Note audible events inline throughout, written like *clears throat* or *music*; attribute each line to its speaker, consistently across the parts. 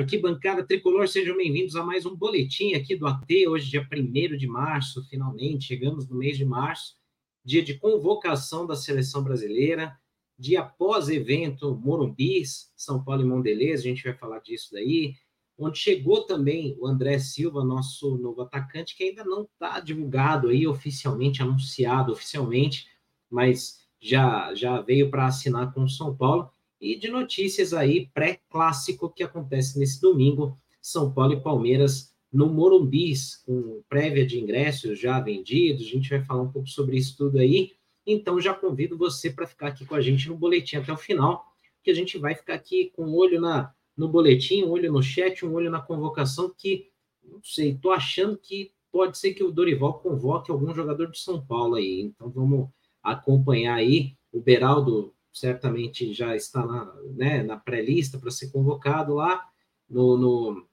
Speaker 1: Arquibancada Tricolor, sejam bem-vindos a mais um boletim aqui do AT, hoje dia 1 de março, finalmente, chegamos no mês de março, dia de convocação da seleção brasileira, dia pós-evento Morumbis, São Paulo e Mondelez, a gente vai falar disso daí, onde chegou também o André Silva, nosso novo atacante, que ainda não está divulgado aí oficialmente, anunciado oficialmente, mas já, já veio para assinar com o São Paulo. E de notícias aí pré-clássico que acontece nesse domingo, São Paulo e Palmeiras no Morumbis, com prévia de ingressos já vendidos. A gente vai falar um pouco sobre isso tudo aí. Então já convido você para ficar aqui com a gente no boletim até o final, que a gente vai ficar aqui com um olho na no boletim, um olho no chat, um olho na convocação, que não sei, tô achando que pode ser que o Dorival convoque algum jogador de São Paulo aí. Então vamos acompanhar aí. O Beraldo certamente já está na, né, na pré-lista para ser convocado lá no, no,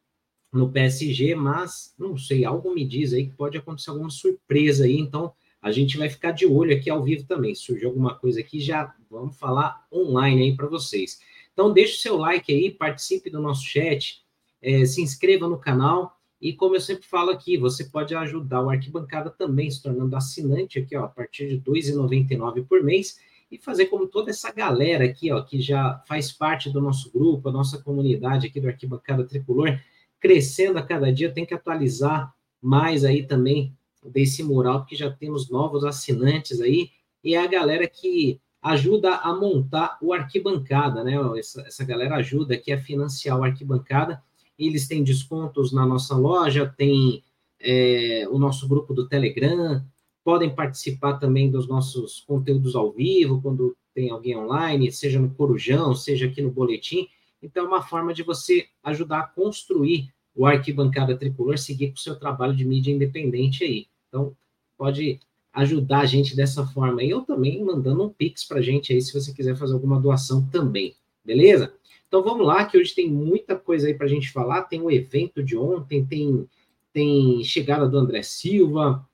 Speaker 1: no, PSG, mas não sei, algo me diz aí que pode acontecer alguma surpresa aí, então a gente vai ficar de olho aqui ao vivo também. Se surgir alguma coisa aqui, já vamos falar online aí para vocês. Então, deixe o seu like aí, participe do nosso chat, é, se inscreva no canal. E como eu sempre falo aqui, você pode ajudar o Arquibancada também, se tornando assinante aqui, ó, a partir de R$ 2,99 por mês, e fazer como toda essa galera aqui, ó, que já faz parte do nosso grupo, a nossa comunidade aqui do Arquibancada Tricolor, crescendo a cada dia, tem que atualizar mais aí também desse mural, porque já temos novos assinantes aí, e é a galera que ajuda a montar o arquibancada, né? Essa, essa galera ajuda aqui a financiar o arquibancada. Eles têm descontos na nossa loja, tem é, o nosso grupo do Telegram, podem participar também dos nossos conteúdos ao vivo, quando tem alguém online, seja no Corujão, seja aqui no Boletim. Então, é uma forma de você ajudar a construir o Arquibancada Tricolor, seguir com o seu trabalho de mídia independente aí. Então, pode ajudar a gente dessa forma. E eu também mandando um pix para a gente aí, se você quiser fazer alguma doação também, beleza? Então vamos lá, que hoje tem muita coisa aí para a gente falar. Tem o evento de ontem, tem, tem chegada do André Silva.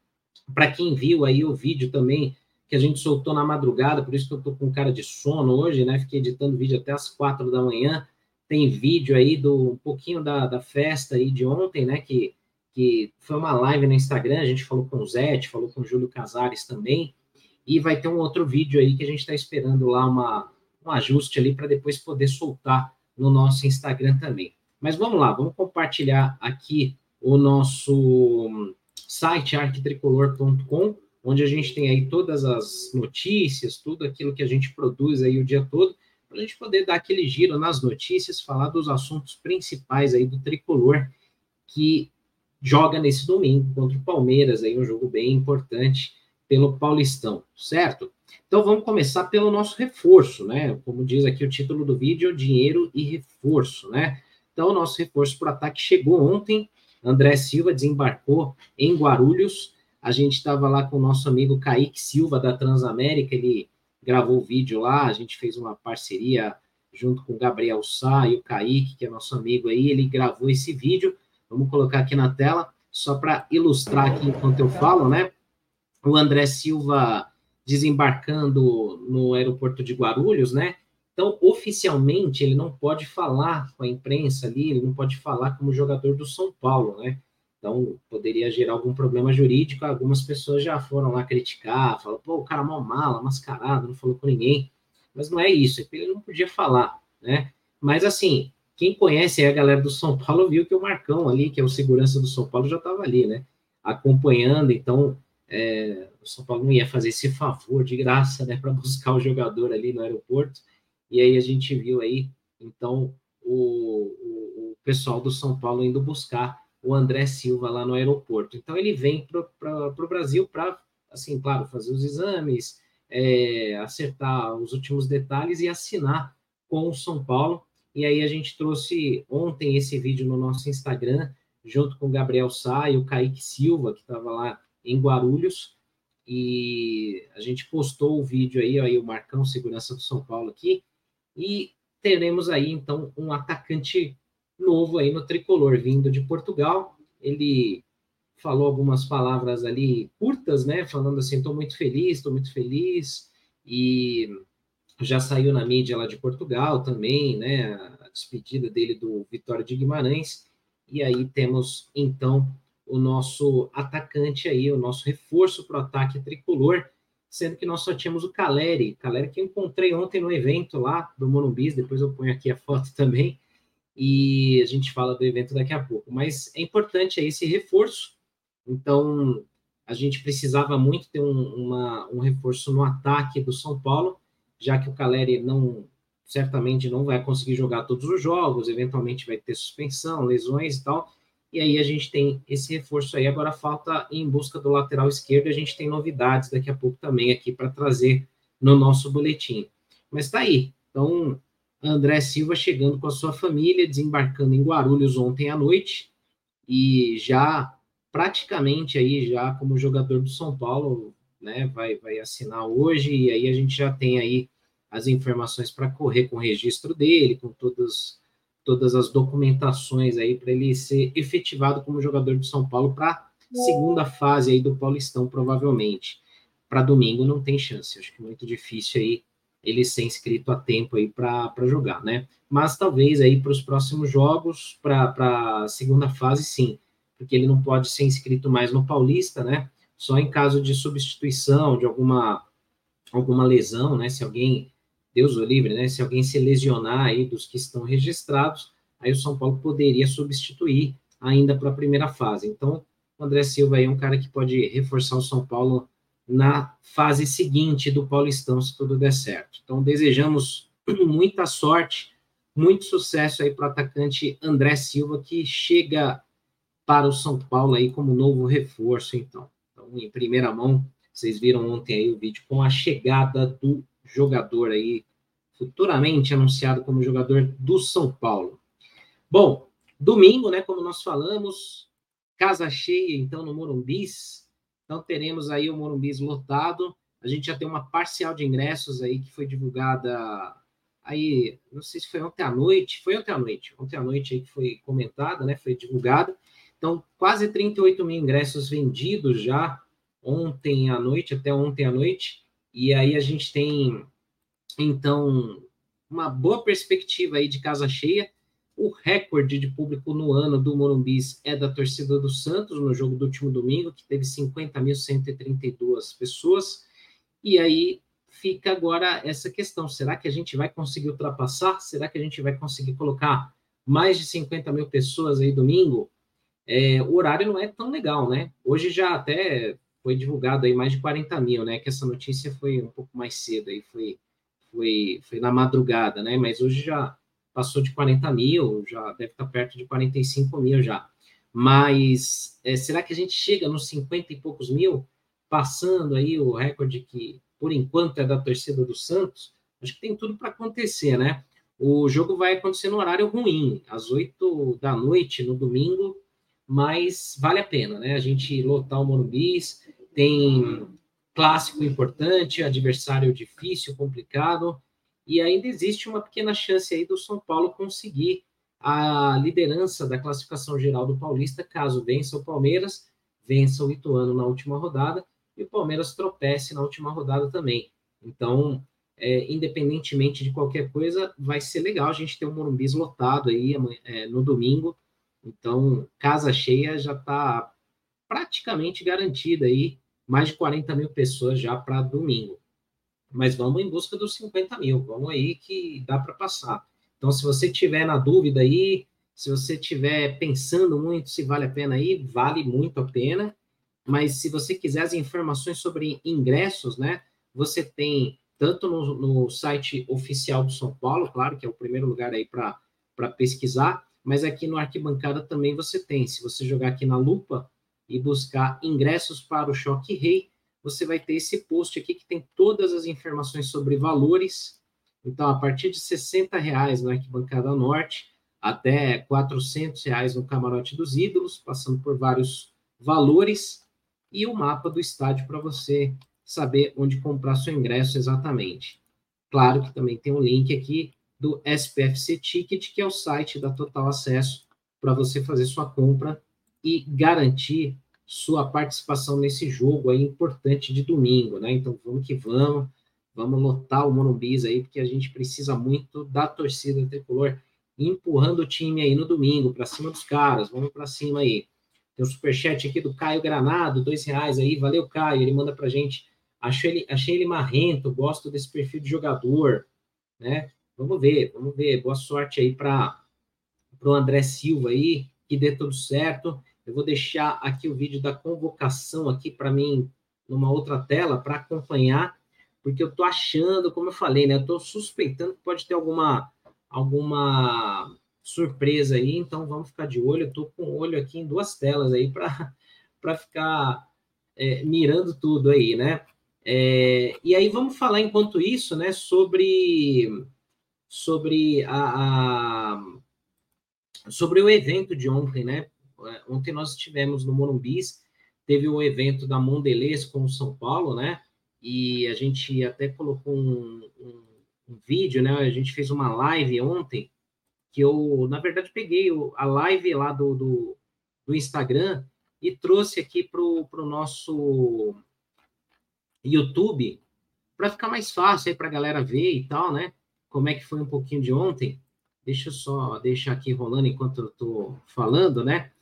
Speaker 1: Para quem viu aí o vídeo também, que a gente soltou na madrugada, por isso que eu tô com cara de sono hoje, né? Fiquei editando vídeo até as quatro da manhã. Tem vídeo aí do um pouquinho da, da festa aí de ontem, né? Que que foi uma live no Instagram, a gente falou com o Zé, falou com o Júlio Casares também, e vai ter um outro vídeo aí que a gente está esperando lá uma, um ajuste ali para depois poder soltar no nosso Instagram também. Mas vamos lá, vamos compartilhar aqui o nosso site arquitricolor.com, onde a gente tem aí todas as notícias, tudo aquilo que a gente produz aí o dia todo, para a gente poder dar aquele giro nas notícias, falar dos assuntos principais aí do tricolor, que joga nesse domingo contra o Palmeiras, aí um jogo bem importante pelo Paulistão, certo? Então vamos começar pelo nosso reforço, né? Como diz aqui o título do vídeo, dinheiro e reforço, né? Então o nosso reforço para ataque chegou ontem. André Silva desembarcou em Guarulhos. A gente estava lá com o nosso amigo Kaique Silva da Transamérica, ele gravou o vídeo lá, a gente fez uma parceria junto com o Gabriel Sá e o Kaique, que é nosso amigo aí, ele gravou esse vídeo. Vamos colocar aqui na tela, só para ilustrar aqui enquanto eu falo, né? O André Silva desembarcando no aeroporto de Guarulhos, né? Então, oficialmente, ele não pode falar com a imprensa ali, ele não pode falar como jogador do São Paulo, né? Então, poderia gerar algum problema jurídico. Algumas pessoas já foram lá criticar, falam, pô, o cara mal mala, mascarado, não falou com ninguém. Mas não é isso, é que ele não podia falar, né? Mas, assim, quem conhece a galera do São Paulo viu que o Marcão ali, que é o segurança do São Paulo, já estava ali, né? Acompanhando, então é, o São Paulo não ia fazer esse favor de graça, né, para *laughs* buscar o jogador ali no aeroporto. E aí a gente viu aí, então, o, o, o pessoal do São Paulo indo buscar o André Silva lá no aeroporto. Então ele vem para o Brasil para, assim, claro, fazer os exames, é, acertar os últimos detalhes e assinar com o São Paulo. E aí a gente trouxe ontem esse vídeo no nosso Instagram, junto com o Gabriel Sá e o Kaique Silva, que estava lá em Guarulhos. E a gente postou o vídeo aí, aí o Marcão, segurança do São Paulo aqui. E teremos aí, então, um atacante novo aí no tricolor, vindo de Portugal. Ele falou algumas palavras ali curtas, né? Falando assim, estou muito feliz, estou muito feliz. E já saiu na mídia lá de Portugal também, né? A despedida dele do Vitória de Guimarães. E aí temos, então, o nosso atacante aí, o nosso reforço para o ataque tricolor, sendo que nós só tínhamos o Caleri. Caleri que eu encontrei ontem no evento lá do Monumbis, depois eu ponho aqui a foto *laughs* também, e a gente fala do evento daqui a pouco. Mas é importante aí esse reforço, então a gente precisava muito ter um, uma, um reforço no ataque do São Paulo, já que o Caleri não certamente não vai conseguir jogar todos os jogos, eventualmente vai ter suspensão, lesões e tal. E aí a gente tem esse reforço aí. Agora falta em busca do lateral esquerdo. A gente tem novidades daqui a pouco também aqui para trazer no nosso boletim. Mas tá aí. Então, André Silva chegando com a sua família, desembarcando em Guarulhos ontem à noite e já praticamente aí já como jogador do São Paulo, né, vai vai assinar hoje e aí a gente já tem aí as informações para correr com o registro dele, com todas, todas as documentações aí para ele ser efetivado como jogador de São Paulo para segunda fase aí do Paulistão, provavelmente. Para domingo não tem chance, acho que é muito difícil aí ele ser inscrito a tempo aí para jogar, né? Mas talvez aí para os próximos jogos, para a segunda fase, sim, porque ele não pode ser inscrito mais no Paulista, né? Só em caso de substituição, de alguma, alguma lesão, né? Se alguém Deus o livre, né? Se alguém se lesionar aí dos que estão registrados, aí o São Paulo poderia substituir ainda para a primeira fase. Então, o André Silva aí é um cara que pode reforçar o São Paulo na fase seguinte do Paulistão, se tudo der certo. Então, desejamos *clears throat* muita sorte, muito sucesso aí para o atacante André Silva, que chega para o São Paulo aí como novo reforço, então. Então, em primeira mão, vocês viram ontem aí o vídeo com a chegada do jogador aí, futuramente anunciado como jogador do São Paulo. Bom, domingo, né, como nós falamos, casa cheia, então, no Morumbis. Então, teremos aí o Morumbis lotado. A gente já tem uma parcial de ingressos aí que foi divulgada aí, não sei se foi ontem à noite, foi ontem à noite, ontem à noite aí que foi comentada, né, foi divulgada. Então, quase 38 mil ingressos vendidos já ontem à noite, até ontem à noite. E aí a gente tem, então, uma boa perspectiva aí de casa cheia. O recorde de público no ano do Morumbis é da torcida do Santos, no jogo do último domingo, que teve 50.132 pessoas. E aí fica agora essa questão: será que a gente vai conseguir ultrapassar? Será que a gente vai conseguir colocar mais de 50 mil pessoas aí domingo? É, o horário não é tão legal, né? Hoje já até foi divulgado aí mais de 40 mil, né? Que essa notícia foi um pouco mais cedo, aí foi, foi, foi na madrugada, né? Mas hoje já passou de 40 mil, já deve estar perto de 45 mil já. Mas é, será que a gente chega nos 50 e poucos mil, passando aí o recorde que, por enquanto, é da torcida do Santos? Acho que tem tudo para acontecer, né? O jogo vai acontecer no horário ruim, às 8 da noite, no domingo, mas vale a pena, né? A gente lotar o Morumbis, tem clássico importante, adversário difícil, complicado, e ainda existe uma pequena chance aí do São Paulo conseguir a liderança da classificação geral do Paulista, caso vença o Palmeiras, vença o Ituano na última rodada, e o Palmeiras tropece na última rodada também. Então, é, independentemente de qualquer coisa, vai ser legal a gente ter o Morumbis lotado aí é, no domingo, então, casa cheia já está praticamente garantida aí, mais de 40 mil pessoas já para domingo. Mas vamos em busca dos 50 mil, vamos aí que dá para passar. Então, se você tiver na dúvida aí, se você tiver pensando muito se vale a pena ir, vale muito a pena. Mas se você quiser as informações sobre ingressos, né, você tem tanto no, no site oficial do São Paulo, claro que é o primeiro lugar aí para pesquisar, mas aqui no Arquibancada também você tem. Se você jogar aqui na lupa e buscar ingressos para o Choque Rei, você vai ter esse post aqui que tem todas as informações sobre valores. Então, a partir de 60 reais no Arquibancada Norte, até 400 reais no Camarote dos Ídolos, passando por vários valores e o mapa do estádio para você saber onde comprar seu ingresso exatamente. Claro que também tem um link aqui do SPFC Ticket, que é o site da Total Acesso, para você fazer sua compra e garantir sua participação nesse jogo aí importante de domingo, né? Então vamos que vamos, vamos lotar o Morumbis aí, porque a gente precisa muito da torcida tricolor empurrando o time aí no domingo para cima dos caras, vamos para cima aí. Tem um superchat aqui do Caio Granado, dois reais aí, valeu Caio, ele manda para gente. Achei ele, achei ele marrento, gosto desse perfil de jogador, né? Vamos ver, vamos ver. Boa sorte aí para o André Silva aí, que dê tudo certo. Eu vou deixar aqui o vídeo da convocação aqui para mim numa outra tela para acompanhar, porque eu tô achando, como eu falei, né? Eu tô suspeitando que pode ter alguma alguma surpresa aí, então vamos ficar de olho. Eu tô com o olho aqui em duas telas aí para *laughs* para ficar é, mirando tudo aí, né? É, e aí vamos falar enquanto isso, né, sobre sobre a, a sobre o evento de ontem, né? É, ontem nós estivemos no Morumbis, teve o evento da Mondelez com o São Paulo, né? E a gente até colocou um, um, um, vídeo, né? A gente fez uma live ontem, que eu, na verdade, peguei a live lá do, do, do Instagram e trouxe aqui para o nosso YouTube, para ficar mais fácil aí para a galera ver e tal, né? Como é que foi um pouquinho de ontem. Deixa eu só deixar aqui rolando enquanto eu estou falando, né?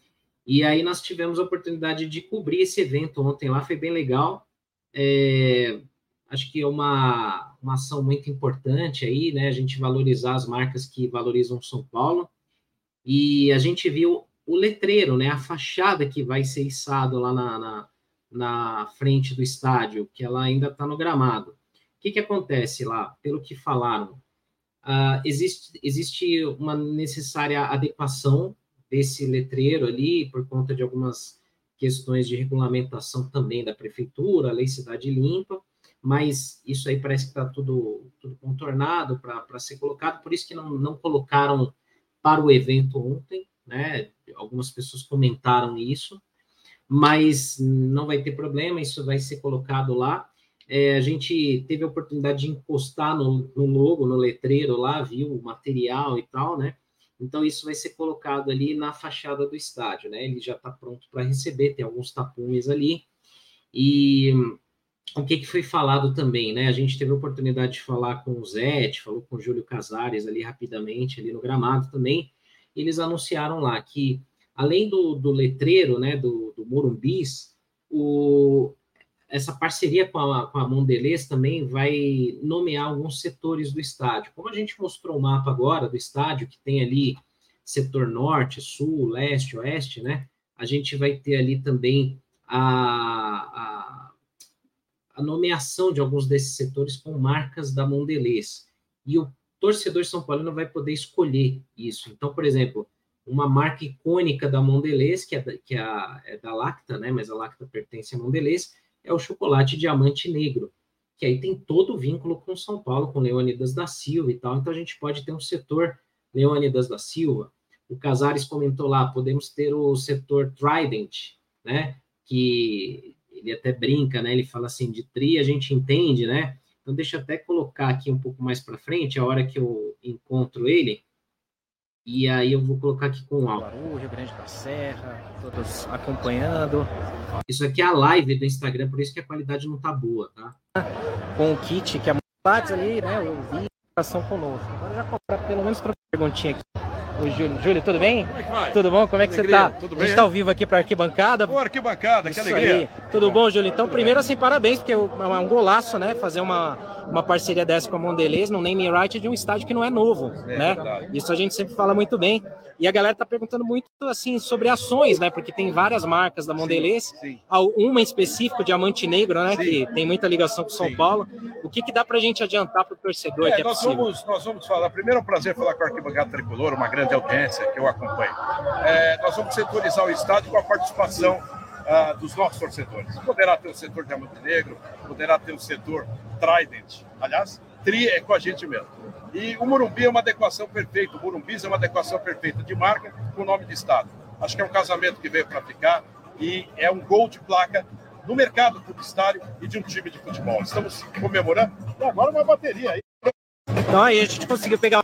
Speaker 1: E aí nós tivemos a oportunidade de cobrir esse evento ontem lá, foi bem legal. É, acho que é uma, uma ação muito importante aí, né? A gente valorizar as marcas que valorizam São Paulo. E a gente viu o letreiro, né? A fachada que vai ser içado lá na, na, na frente do estádio, que ela ainda está no gramado. O que, que acontece lá? Pelo que falaram, uh, existe, existe uma necessária adequação desse letreiro ali, por conta de algumas questões de regulamentação também da prefeitura, lei Cidade Limpa, mas isso aí parece que está tudo, tudo contornado para ser colocado, por isso que não, não colocaram para o evento ontem, né? Algumas pessoas comentaram isso, mas não vai ter problema, isso vai ser colocado lá. É, a gente teve a oportunidade de encostar no, no logo, no letreiro lá, viu o material e tal, né? Então, isso vai ser colocado ali na fachada do estádio, né? Ele já está pronto para receber, tem alguns tapumes ali. E o que, que foi falado também, né? A gente teve a oportunidade de falar com o Zé, falou com o Júlio Casares ali rapidamente, ali no gramado também. Eles anunciaram lá que, além do, do letreiro, né, do, do Morumbis, o, essa parceria com a, com a Mondelez também vai nomear alguns setores do estádio. Como a gente mostrou o mapa agora do estádio, que tem ali setor norte, sul, leste, oeste, né? A gente vai ter ali também a, a, a nomeação de alguns desses setores com marcas da Mondelez. E o torcedor São Paulo vai poder escolher isso. Então, por exemplo, uma marca icônica da Mondelez, que é da, que é, a, é da Lacta, né? Mas a Lacta pertence à Mondelez, é o chocolate diamante negro, que aí tem todo o vínculo com São Paulo, com Leônidas da Silva e tal. Então a gente pode ter um setor Leônidas da Silva. O Casares comentou lá, podemos ter o setor Trident, né? Que ele até brinca, né? Ele fala assim, de tri a gente entende, né? Então deixa eu até colocar aqui um pouco mais para frente, a hora que eu encontro ele. E aí eu vou colocar aqui com o áudio.
Speaker 2: Rio Grande da Serra, todos acompanhando.
Speaker 1: Isso aqui é a live do Instagram, por isso que a qualidade não tá boa, tá?
Speaker 2: Com o kit que é muito ali, né? Eu vi ação conosco. Agora já comprar pelo menos para perguntinha aqui. O Júlio. Júlio, tudo bem? Como é que vai? Tudo bom? Como é que alegria, você tá? Tudo bem? A gente tá ao vivo aqui para arquibancada.
Speaker 3: Ô, arquibancada, Isso que alegria. Aí.
Speaker 2: Tudo bom, Júlio? Então, primeiro, assim, parabéns, porque é um golaço, né? Fazer uma, uma parceria dessa com a Mondelez no naming right de um estádio que não é novo, é, né? Verdade. Isso a gente sempre fala muito bem. E a galera tá perguntando muito assim sobre ações, né? Porque tem várias marcas da Mondelez, sim, sim. uma em específico, Diamante Negro, né? Sim. Que tem muita ligação com São Paulo. O que, que dá para a gente adiantar para o torcedor? É,
Speaker 3: é nós, vamos, nós vamos falar. Primeiro é um prazer falar com a Arquibancada Tricolor, uma grande audiência que eu acompanho. É, nós vamos setorizar o estádio com a participação uh, dos nossos torcedores. Poderá ter o setor Diamante Negro, poderá ter o setor Trident. Aliás, Tri é com a gente mesmo. E o Morumbi é uma adequação perfeita, o Morumbis é uma adequação perfeita de marca com o nome de Estado. Acho que é um casamento que veio para ficar e é um gol de placa no mercado publicitário e de um time de futebol. Estamos comemorando. E agora uma bateria aí.
Speaker 2: Então aí a gente conseguiu pegar.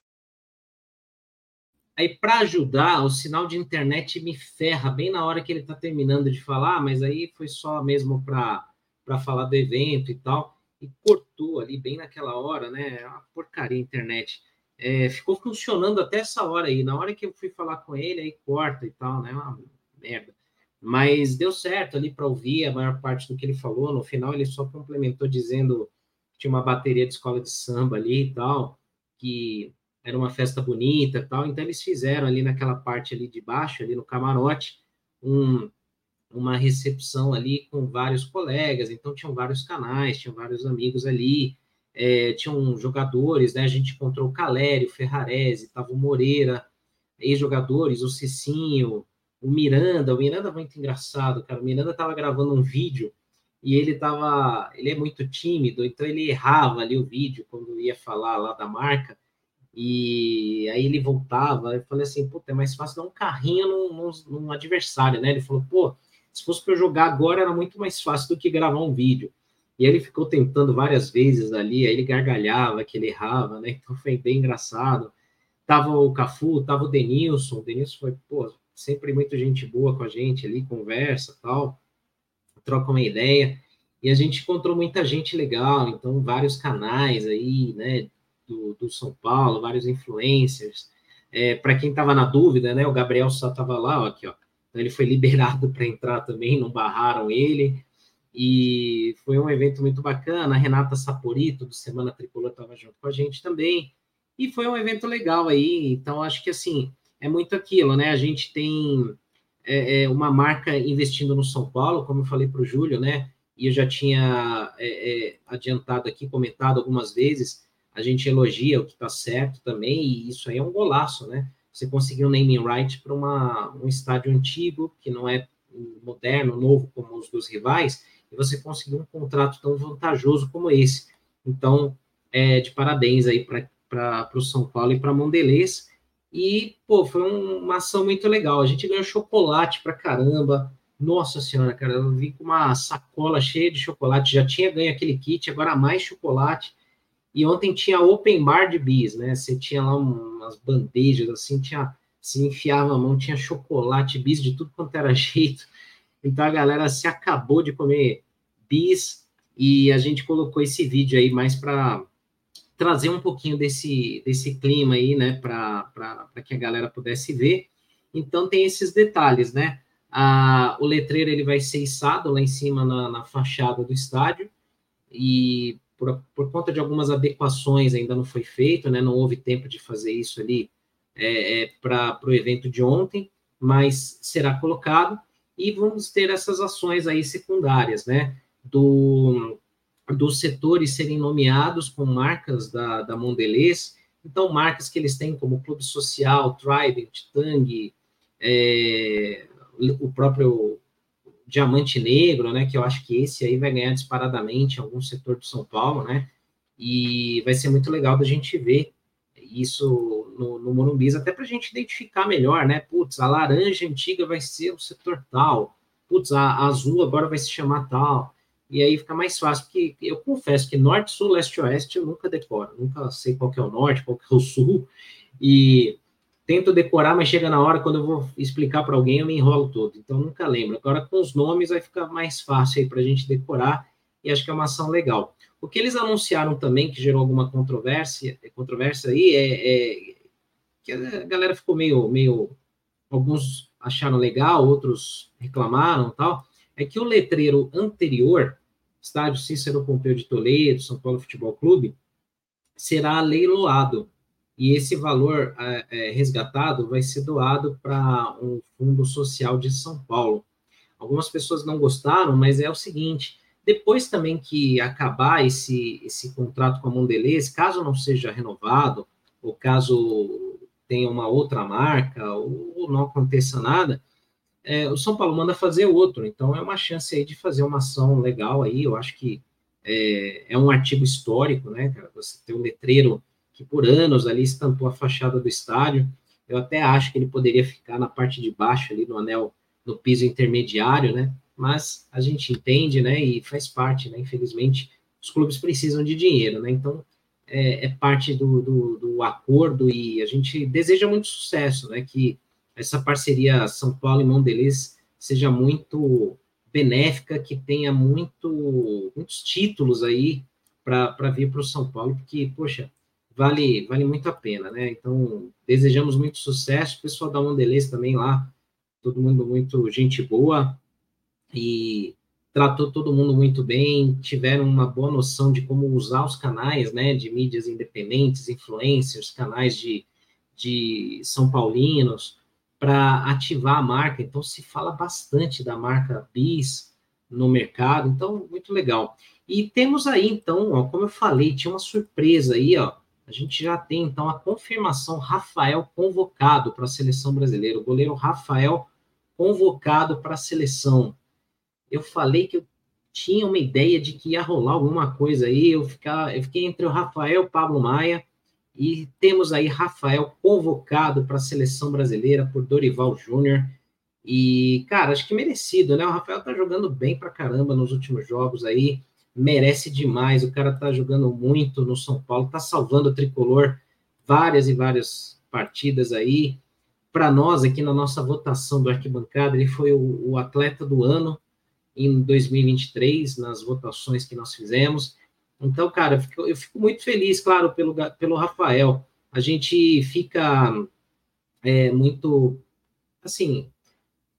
Speaker 1: Aí, para ajudar, o sinal de internet me ferra bem na hora que ele está terminando de falar, mas aí foi só mesmo para falar do evento e tal. E cortou ali bem naquela hora, né? É porcaria a internet. É, ficou funcionando até essa hora aí. Na hora que eu fui falar com ele, aí corta e tal, né? Uma merda. Mas deu certo ali para ouvir a maior parte do que ele falou. No final, ele só complementou dizendo que tinha uma bateria de escola de samba ali e tal, que era uma festa bonita e tal. Então, eles fizeram ali naquela parte ali de baixo, ali no camarote, um, uma recepção ali com vários colegas. Então, tinham vários canais, tinham vários amigos ali. É, tinham jogadores, né? A gente encontrou o Calério, o Ferrarese, tava o Moreira, ex-jogadores, o Cicinho, o Miranda. O Miranda é muito engraçado, cara. O Miranda tava gravando um vídeo e ele tava, ele é muito tímido, então ele errava ali o vídeo quando ia falar lá da marca. E aí ele voltava, eu falei assim, puta, é mais fácil dar um carrinho num, num, num adversário, né? Ele falou, pô, se fosse para jogar agora era muito mais fácil do que gravar um vídeo. E ele ficou tentando várias vezes ali, aí ele gargalhava, que ele errava, né? Então foi bem engraçado. Tava o Cafu, tava o Denilson. O Denilson foi, pô, sempre muito gente boa com a gente ali, conversa tal, troca uma ideia. E a gente encontrou muita gente legal, então vários canais aí, né, do, do São Paulo, vários influencers. É, Para quem estava na dúvida, né, o Gabriel só estava lá, ó, aqui, ó. Então ele foi liberado para entrar também, não barraram ele. E foi um evento muito bacana. A Renata Saporito, do Semana Tricolor, estava junto com a gente também. E foi um evento legal aí. Então, acho que assim, é muito aquilo, né? A gente tem é, é, uma marca investindo no São Paulo, como eu falei para o Júlio, né? E eu já tinha é, é, adiantado aqui, comentado algumas vezes a gente elogia o que está certo também, e isso aí é um golaço, né? Você conseguiu um naming right para um estádio antigo, que não é moderno, novo como os dos rivais, e você conseguiu um contrato tão vantajoso como esse. Então, é, de parabéns aí para o São Paulo e para Mondelez. E, pô, foi um, uma ação muito legal. A gente ganhou chocolate para caramba. Nossa senhora, cara, eu vim com uma sacola cheia de chocolate. Já tinha ganho aquele kit, agora mais chocolate. E ontem tinha open bar de bis, né? Você tinha lá umas bandejas assim, tinha se enfiava a mão, tinha chocolate, bis de tudo quanto era *laughs* jeito. Então a galera se acabou de comer bis e a gente colocou esse vídeo aí mais para trazer um pouquinho desse, desse clima aí, né, para que a galera pudesse ver. Então tem esses detalhes, né? A, o letreiro ele vai ser içado lá em cima na, na fachada do estádio e por, por conta de algumas adequações ainda não foi feito, né? Não houve tempo de fazer isso ali é, é, para o evento de ontem, mas será colocado e vamos ter essas ações aí secundárias, né? Do, dos setores serem nomeados com marcas da, da Mondelez, então marcas que eles têm como Clube Social, Trident, Tang, é, o próprio Diamante Negro, né? Que eu acho que esse aí vai ganhar disparadamente em algum setor de São Paulo, né? E vai ser muito legal da gente ver isso no, no Morumbis, até para a gente identificar melhor, né? Putz, a laranja antiga vai ser o setor tal, putz, a, a azul agora vai se chamar tal. E aí fica mais fácil, porque eu confesso que norte, sul, leste, oeste eu nunca decoro, nunca sei qual que é o norte, qual que é o sul, e tento decorar, mas chega na hora, quando eu vou explicar para alguém, eu me enrolo todo. Então, nunca lembro. Agora, com os nomes, vai ficar mais fácil aí para a gente decorar, e acho que é uma ação legal. O que eles anunciaram também, que gerou alguma controvérsia, controvérsia aí, é, é que a galera ficou meio, meio, alguns acharam legal, outros reclamaram tal, é que o letreiro anterior, estádio Cícero Pompeu de Toledo, São Paulo Futebol Clube, será leiloado e esse valor é, é, resgatado vai ser doado para um fundo social de São Paulo. Algumas pessoas não gostaram, mas é o seguinte: depois também que acabar esse, esse contrato com a Mondelez, caso não seja renovado, ou caso tenha uma outra marca, ou não aconteça nada, é, o São Paulo manda fazer outro. Então é uma chance aí de fazer uma ação legal aí. Eu acho que é, é um artigo histórico, né, cara? Você tem um letreiro que por anos ali estampou a fachada do estádio. Eu até acho que ele poderia ficar na parte de baixo ali no anel, no piso intermediário, né? Mas a gente entende, né? E faz parte, né? Infelizmente, os clubes precisam de dinheiro, né? Então é, é parte do, do, do, acordo e a gente deseja muito sucesso, né? Que essa parceria São Paulo e Mondelez seja muito benéfica, que tenha muito, muitos títulos aí para vir para o São Paulo, porque, poxa, vale, vale muito a pena, né? Então, desejamos muito sucesso, o pessoal da Mondelez também lá, todo mundo muito gente boa, e tratou todo mundo muito bem, tiveram uma boa noção de como usar os canais, né, de mídias independentes, influencers, canais de, de São Paulinos, para ativar a marca. Então, se fala bastante da marca Bis no mercado, então, muito legal. E temos aí, então, ó, como eu falei, tinha uma surpresa aí, ó, a gente já tem, então, a confirmação Rafael convocado para a seleção brasileira, o goleiro Rafael convocado para a seleção eu falei que eu tinha uma ideia de que ia rolar alguma coisa aí. Eu, ficar, eu fiquei entre o Rafael e o Pablo Maia. E temos aí Rafael convocado para a seleção brasileira por Dorival Júnior. E, cara, acho que merecido, né? O Rafael tá jogando bem pra caramba nos últimos jogos aí. Merece demais. O cara tá jogando muito no São Paulo, tá salvando o tricolor várias e várias partidas aí. Para nós, aqui na nossa votação do arquibancada, ele foi o, o atleta do ano em 2023, nas votações que nós fizemos. Então, cara, eu fico, eu fico muito feliz, claro, pelo, pelo Rafael. A gente fica é, muito, assim,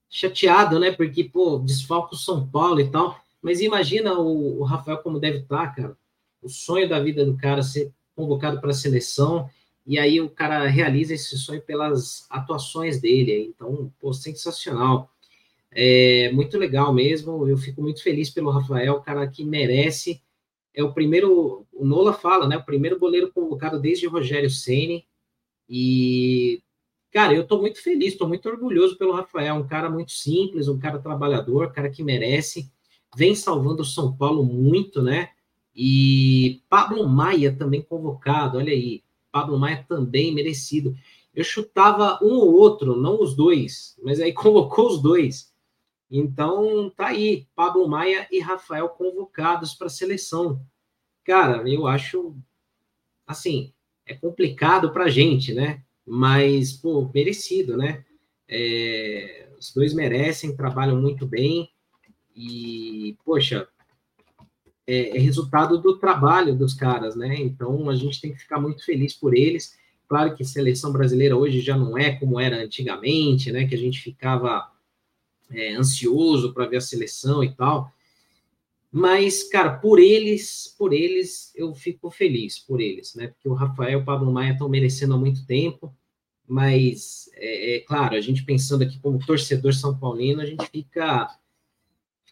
Speaker 1: chateado, né? Porque, pô, desfalca o São Paulo e tal. Mas imagina o, o Rafael como deve estar, cara. O sonho da vida do cara ser convocado para a seleção e aí o cara realiza esse sonho pelas atuações dele. Então, pô, sensacional. É muito legal mesmo. Eu fico muito feliz pelo Rafael, cara que merece. É o primeiro, o Nola fala, né? O primeiro goleiro convocado desde Rogério Ceni. E, cara, eu tô muito feliz, tô muito orgulhoso pelo Rafael. Um cara muito simples, um cara trabalhador, cara que merece. Vem salvando o São Paulo muito, né? E Pablo Maia também convocado, olha aí. Pablo Maia também merecido. Eu chutava um ou outro, não os dois, mas aí *laughs* convocou os dois. Então, tá aí, Pablo Maia e Rafael convocados para a seleção. Cara, eu acho, assim, é complicado para a gente, né? Mas, pô, merecido, né? É, os dois merecem, trabalham muito bem e, poxa, é, é, resultado do trabalho dos caras, né? Então, a gente tem que ficar muito feliz por eles. Claro que seleção brasileira hoje já não é como era antigamente, né? Que a gente ficava é, ansioso para ver a seleção e tal. Mas, cara, por eles, por eles, eu fico feliz por eles, né? Porque o Rafael e o Pablo Maia estão merecendo há muito tempo, mas, é, é, claro, a gente pensando aqui como torcedor São Paulino, a gente fica,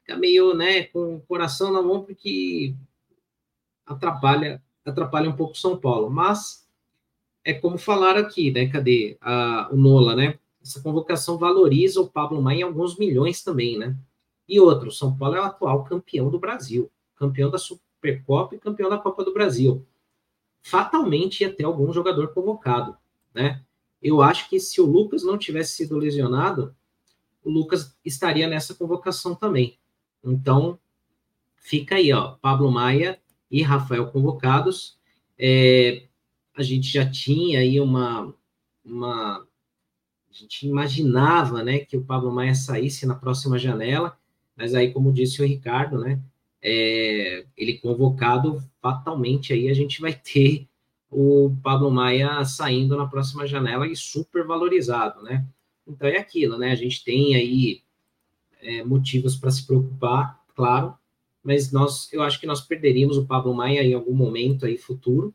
Speaker 1: fica meio, né, com o coração na mão, porque atrapalha, atrapalha um pouco São Paulo. Mas é como falar aqui, né? Cadê a, o Nola, né? essa convocação valoriza o Pablo Maia em alguns milhões também, né? E outro, São Paulo é o atual campeão do Brasil, campeão da Supercopa e campeão da Copa do Brasil. Fatalmente ia ter algum jogador convocado, né? Eu acho que se o Lucas não tivesse sido lesionado, o Lucas estaria nessa convocação também. Então, fica aí, ó, Pablo Maia e Rafael convocados. É, a gente já tinha aí uma, uma a gente imaginava, né, que o Pablo Maia saísse na próxima janela, mas aí, como disse o Ricardo, né, é, ele convocado, fatalmente aí a gente vai ter o Pablo Maia saindo na próxima janela e super valorizado, né? Então é aquilo, né? A gente tem aí é, motivos para se preocupar, claro, mas nós, eu acho que nós perderíamos o Pablo Maia em algum momento aí futuro.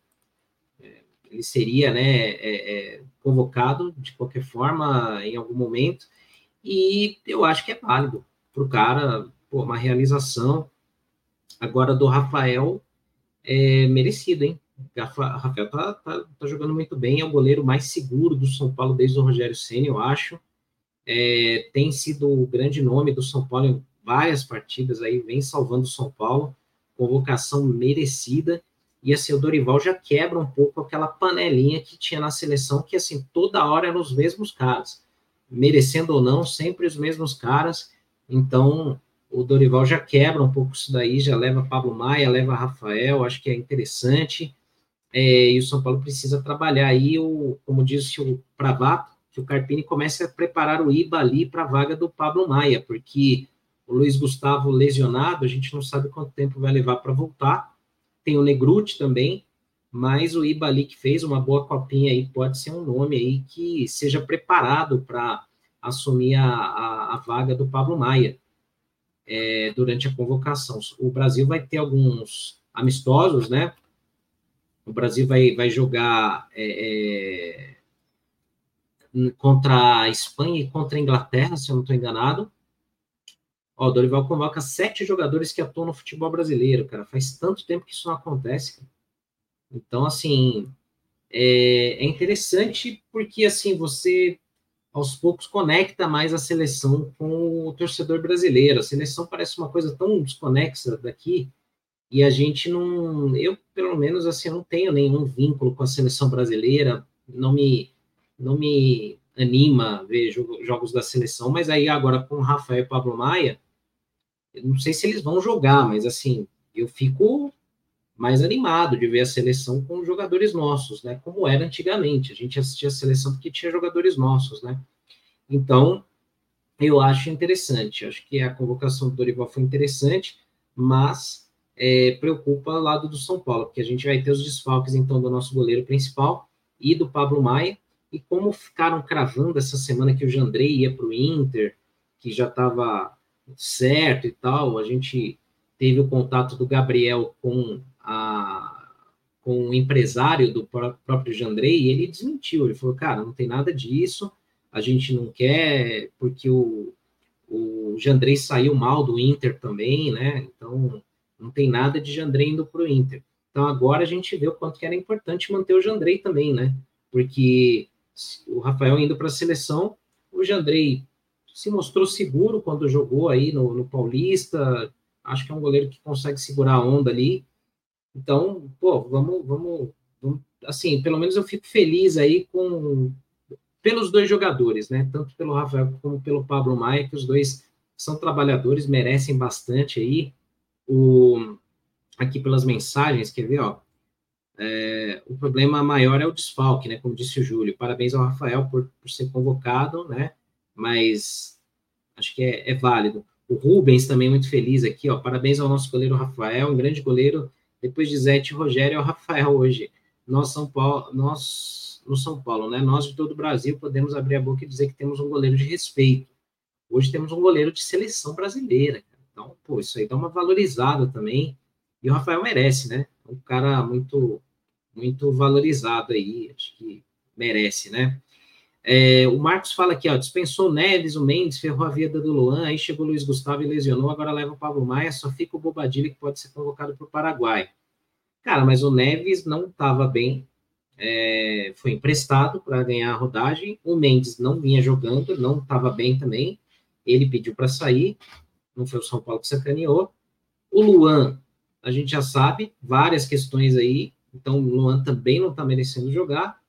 Speaker 1: É, ele seria, né, é, é convocado de qualquer forma em algum momento, e eu acho que é válido para o cara, pô, uma realização. Agora do Rafael é merecido, hein? Rafael tá, tá, tá, jogando muito bem, é o goleiro mais seguro do São Paulo desde o Rogério Senna, eu acho. É, tem sido o grande nome do São Paulo em várias partidas aí, vem salvando o São Paulo, convocação merecida, e assim, o Dorival já quebra um pouco aquela panelinha que tinha na seleção, que assim, toda hora eram os mesmos caras, merecendo ou não, sempre os mesmos caras, então o Dorival já quebra um pouco isso daí, já leva Pablo Maia, leva Rafael, acho que é interessante, é, e o São Paulo precisa trabalhar aí, o, como disse o Pravato, que o Carpini comece a preparar o Iba ali para a vaga do Pablo Maia, porque o Luiz Gustavo lesionado, a gente não sabe quanto tempo vai levar para voltar. Tem o Negruti também, mas o Iba ali que fez uma boa copinha aí pode ser um nome aí que seja preparado para assumir a, a, a, vaga do Pablo Maia é, durante a convocação. O Brasil vai ter alguns amistosos, né? O Brasil vai, vai jogar é, é, contra a Espanha e contra a Inglaterra, se eu não estou enganado. Ó, o Dorival convoca sete jogadores que atuam no futebol brasileiro, cara. Faz tanto tempo que isso não acontece. Então, assim, é, é interessante porque, assim, você aos poucos conecta mais a seleção com o torcedor brasileiro. A seleção parece uma coisa tão desconexa daqui e a gente não, eu pelo menos assim, não tenho nenhum vínculo com a seleção brasileira, não me, não me anima ver jogos da seleção, mas aí agora com o Rafael e Pablo Maia, eu não sei se eles vão jogar, mas assim, eu fico mais animado de ver a seleção com jogadores nossos, né? Como era antigamente, a gente assistia a seleção porque tinha jogadores nossos, né? Então, eu acho interessante, acho que a convocação do Dorival foi interessante, mas é, preocupa o lado do São Paulo, porque a gente vai ter os desfalques, então, do nosso goleiro principal e do Pablo Maia, e como ficaram cravando essa semana que o Jandrei ia para o Inter, que já estava certo e tal, a gente teve o contato do Gabriel com, a, com o empresário do próprio Jandrei, e ele desmentiu, ele falou, cara, não tem nada disso, a gente não quer, porque o, o Jandrei saiu mal do Inter também, né, então não tem nada de Jandrei indo para o Inter. Então agora a gente vê o quanto que era importante manter o Jandrei também, né? Porque o Rafael indo para a seleção, o Jandrei se mostrou seguro quando jogou aí no, no, Paulista. Acho que é um goleiro que consegue segurar a onda ali. Então, pô, vamos, vamos, vamos assim, pelo menos eu fico feliz aí com pelos dois jogadores, né? Tanto pelo Rafael como pelo Pablo Maia, que os dois são trabalhadores, merecem bastante aí o, aqui pelas mensagens, quer ver, ó, é, o problema maior é o desfalque, né, como disse o Júlio, parabéns ao Rafael por, por ser convocado, né, mas acho que é, é, válido. O Rubens também muito feliz aqui, ó, parabéns ao nosso goleiro Rafael, um grande goleiro, depois de Zete e Rogério, é o Rafael hoje. Nós, São Paulo, nós, no São Paulo, né, nós de todo o Brasil podemos abrir a boca e dizer que temos um goleiro de respeito. Hoje temos um goleiro de seleção brasileira, então, pô, isso aí dá uma valorizada também. E o Rafael merece, né? Um cara muito, muito valorizado aí, acho que merece, né? É, o Marcos fala aqui, ó, dispensou Neves, o Mendes, ferrou a vida do Luan, aí chegou o Luiz Gustavo e lesionou, agora leva o Pablo Maia, só fica o Bobadilha que pode ser convocado para o Paraguai. Cara, mas o Neves não estava bem, é, foi emprestado para ganhar a rodagem, o Mendes não vinha jogando, não estava bem também, ele pediu para sair, não foi o São Paulo que sacaneou. O Luan, a gente já sabe, várias questões aí, então o Luan também não está merecendo jogar.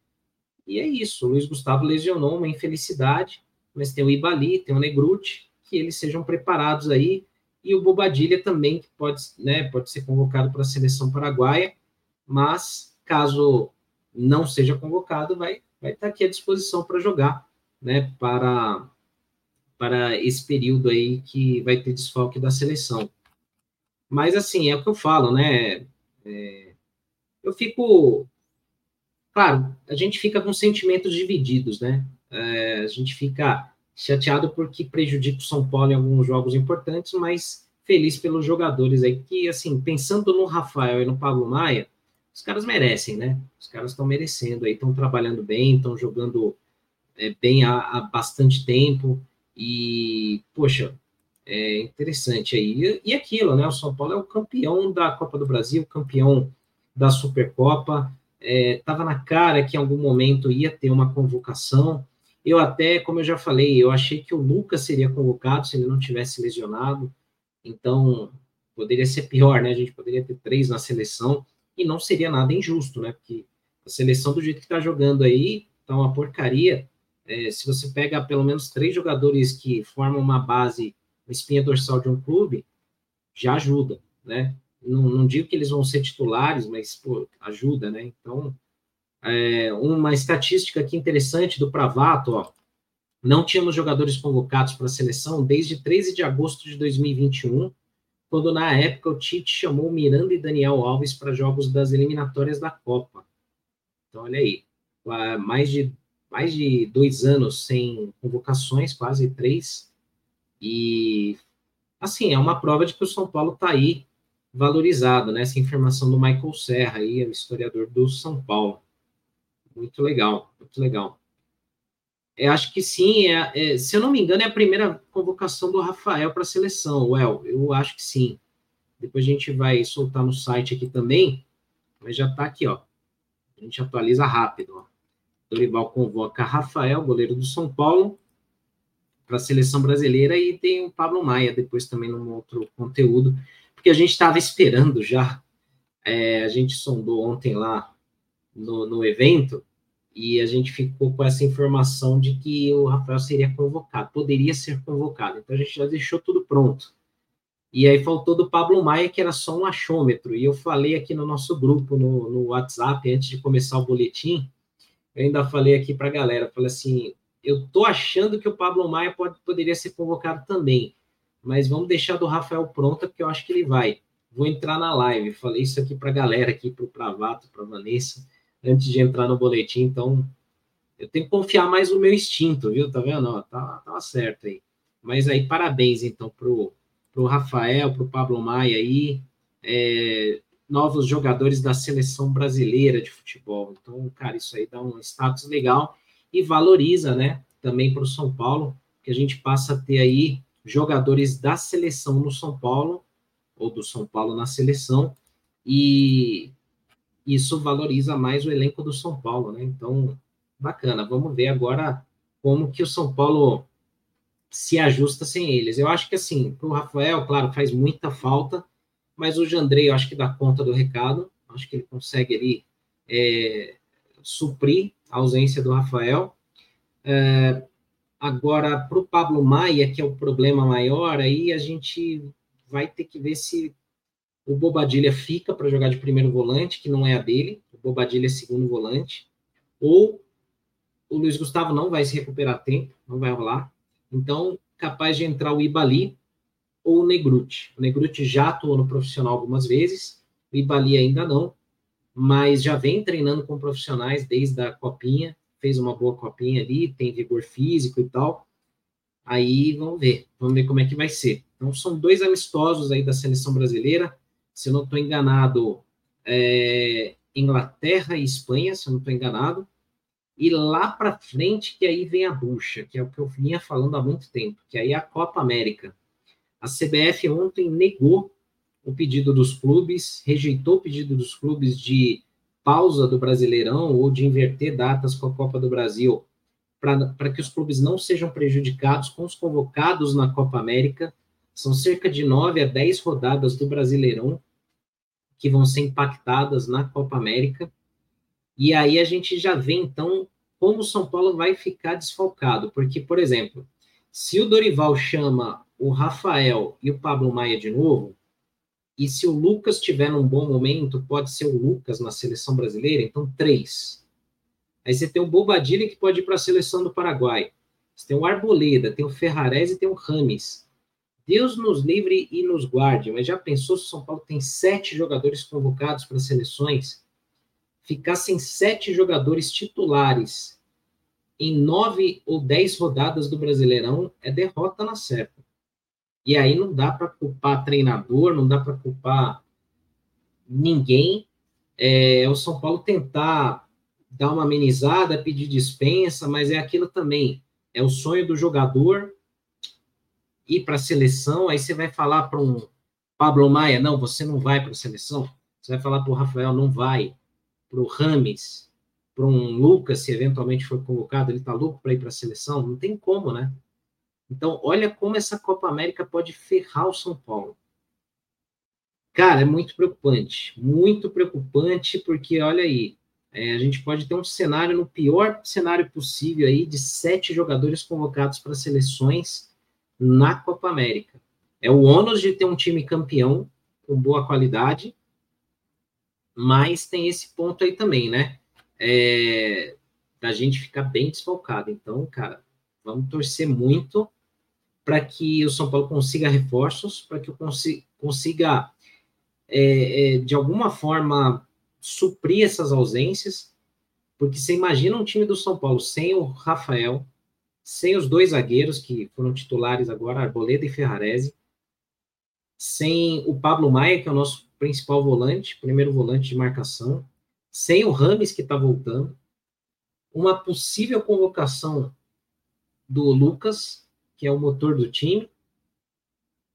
Speaker 1: E é isso, o Luiz Gustavo lesionou uma infelicidade, mas tem o Ibali, tem o Negruti, que eles sejam preparados aí, e o Bobadilha também, que pode, né, pode ser convocado para a seleção paraguaia, mas caso não seja convocado, vai, vai estar tá aqui à disposição para jogar, né, para para esse período aí que vai ter desfalque da seleção. Mas, assim, é o que eu falo, né? É, eu fico. Claro, a gente fica com sentimentos divididos, né? É, a gente fica chateado porque prejudica o São Paulo em alguns jogos importantes, mas feliz pelos jogadores aí, que, assim, pensando no Rafael e no Pablo Maia, os caras merecem, né? Os caras estão merecendo aí, estão trabalhando bem, estão jogando é, bem há, há bastante tempo. E, poxa, é interessante aí. E, aquilo, né? O São Paulo é o campeão da Copa do Brasil, campeão da Supercopa. Estava é, na cara que em algum momento ia ter uma convocação. Eu até, como eu já falei, eu achei que o Lucas seria convocado se ele não tivesse lesionado. Então, poderia ser pior, né? A gente poderia ter três na seleção e não seria nada injusto, né? Porque a seleção do jeito que está jogando aí tá uma porcaria. É, se você pega pelo menos três jogadores que formam uma base, uma espinha dorsal de um clube, já ajuda, né? Não, não digo que eles vão ser titulares, mas pô, ajuda, né? Então, é, uma estatística aqui interessante do Pravato, ó. Não tínhamos jogadores convocados para a seleção desde 13 de agosto de 2021, quando na época o Tite chamou Miranda e Daniel Alves para jogos das eliminatórias da Copa. Então, olha aí, mais de, mais de dois anos sem convocações, quase três, e assim, é uma prova de que o São Paulo está aí valorizado, né? Essa informação do Michael Serra, aí, o historiador do São Paulo. Muito legal, muito legal. Eu acho que sim, é, é, se eu não me engano, é a primeira convocação do Rafael para a seleção, Well, eu acho que sim. Depois a gente vai soltar no site aqui também, mas já está aqui, ó. A gente atualiza rápido, ó. Dorival convoca Rafael, goleiro do São Paulo, para a seleção brasileira, e tem o Pablo Maia depois também num outro conteúdo, porque a gente estava esperando já. É, a gente sondou ontem lá no, no evento e a gente ficou com essa informação de que o Rafael seria convocado, poderia ser convocado. Então a gente já deixou tudo pronto. E aí faltou do Pablo Maia, que era só um achômetro. E eu falei aqui no nosso grupo, no, no WhatsApp, antes de começar o boletim, eu ainda falei aqui para a galera, falei assim, eu tô achando que o Pablo Maia pode, poderia ser convocado também, mas vamos deixar do Rafael pronta, porque eu acho que ele vai. Vou entrar na live, falei isso aqui para a galera, aqui para o Pravato, para Vanessa, antes de entrar no boletim, então eu tenho que confiar mais no meu instinto, viu? Tá vendo? Ó, tá, tá certo aí. Mas aí, parabéns, então, pro, pro Rafael, pro Pablo Maia aí, é, novos jogadores da seleção brasileira de futebol. Então, cara, isso aí dá um status legal e valoriza, né, também para o São Paulo, que a gente passa a ter aí jogadores da seleção no São Paulo, ou do São Paulo na seleção, e isso valoriza mais o elenco do São Paulo, né? Então, bacana. Vamos ver agora como que o São Paulo se ajusta sem eles. Eu acho que assim, para o Rafael, claro, faz muita falta, mas o Jandrei, eu acho que dá conta do recado. Acho que ele consegue ali é, suprir a ausência do Rafael. É, agora, para o Pablo Maia, que é o problema maior, aí a gente vai ter que ver se o Bobadilha fica para jogar de primeiro volante, que não é a dele. O Bobadilha é segundo volante. Ou o Luiz Gustavo não vai se recuperar tempo, não vai rolar. Então, capaz de entrar o Ibali ou o Negruti. O Negruti já atuou no profissional algumas vezes, o Ibali ainda não, mas já vem treinando com profissionais desde a copinha, fez uma boa copinha ali, tem vigor físico e tal. Aí vamos ver, vamos ver como é que vai ser. Então são dois amistosos aí da seleção brasileira se eu não estou enganado, é, Inglaterra e Espanha, se eu não estou enganado, e lá para frente que aí vem a bucha, que é o que eu vinha falando há muito tempo, que aí é a Copa América. A CBF ontem negou o pedido dos clubes, rejeitou o pedido dos clubes de pausa do Brasileirão ou de inverter datas com a Copa do Brasil, para que os clubes não sejam prejudicados com os convocados na Copa América são cerca de nove a dez rodadas do Brasileirão que vão ser impactadas na Copa América. E aí a gente já vê, então, como o São Paulo vai ficar desfalcado. Porque, por exemplo, se o Dorival chama o Rafael e o Pablo Maia de novo, e se o Lucas tiver num bom momento, pode ser o Lucas na seleção brasileira, então três. Aí você tem o Bobadilha que pode ir para a seleção do Paraguai. Você tem o Arboleda, tem o Ferrarese e tem o Rames. Deus nos livre e nos guarde, mas já pensou se o São Paulo tem sete jogadores convocados para seleções? Ficar sem sete jogadores titulares em nove ou dez rodadas do Brasileirão é derrota na certa. E aí não dá para culpar treinador, não dá para culpar ninguém. É, o São Paulo tentar dar uma amenizada, pedir dispensa, mas é aquilo também. É o sonho do jogador ir para a seleção, aí você vai falar para um Pablo Maia, não, você não vai para a seleção. Você vai falar para o Rafael, não vai. Para o Rames, para um Lucas, se eventualmente for convocado, ele está louco para ir para a seleção? Não tem como, né? Então, olha como essa Copa América pode ferrar o São Paulo. Cara, é muito preocupante, muito preocupante, porque olha aí, é, a gente pode ter um cenário, no pior cenário possível aí, de sete jogadores convocados para seleções na Copa América. É o ônus de ter um time campeão com boa qualidade, mas tem esse ponto aí também, né? É, da gente ficar bem desfalcado. Então, cara, vamos torcer muito para que o São Paulo consiga reforços, para que eu consiga, consiga é, é, de alguma forma suprir essas ausências, porque você imagina um time do São Paulo sem o Rafael, sem os dois zagueiros que foram titulares agora, Arboleda e Ferrarese, sem o Pablo Maia, que é o nosso principal volante, primeiro volante de marcação, sem o Rames, que está voltando, uma possível convocação do Lucas, que é o motor do time,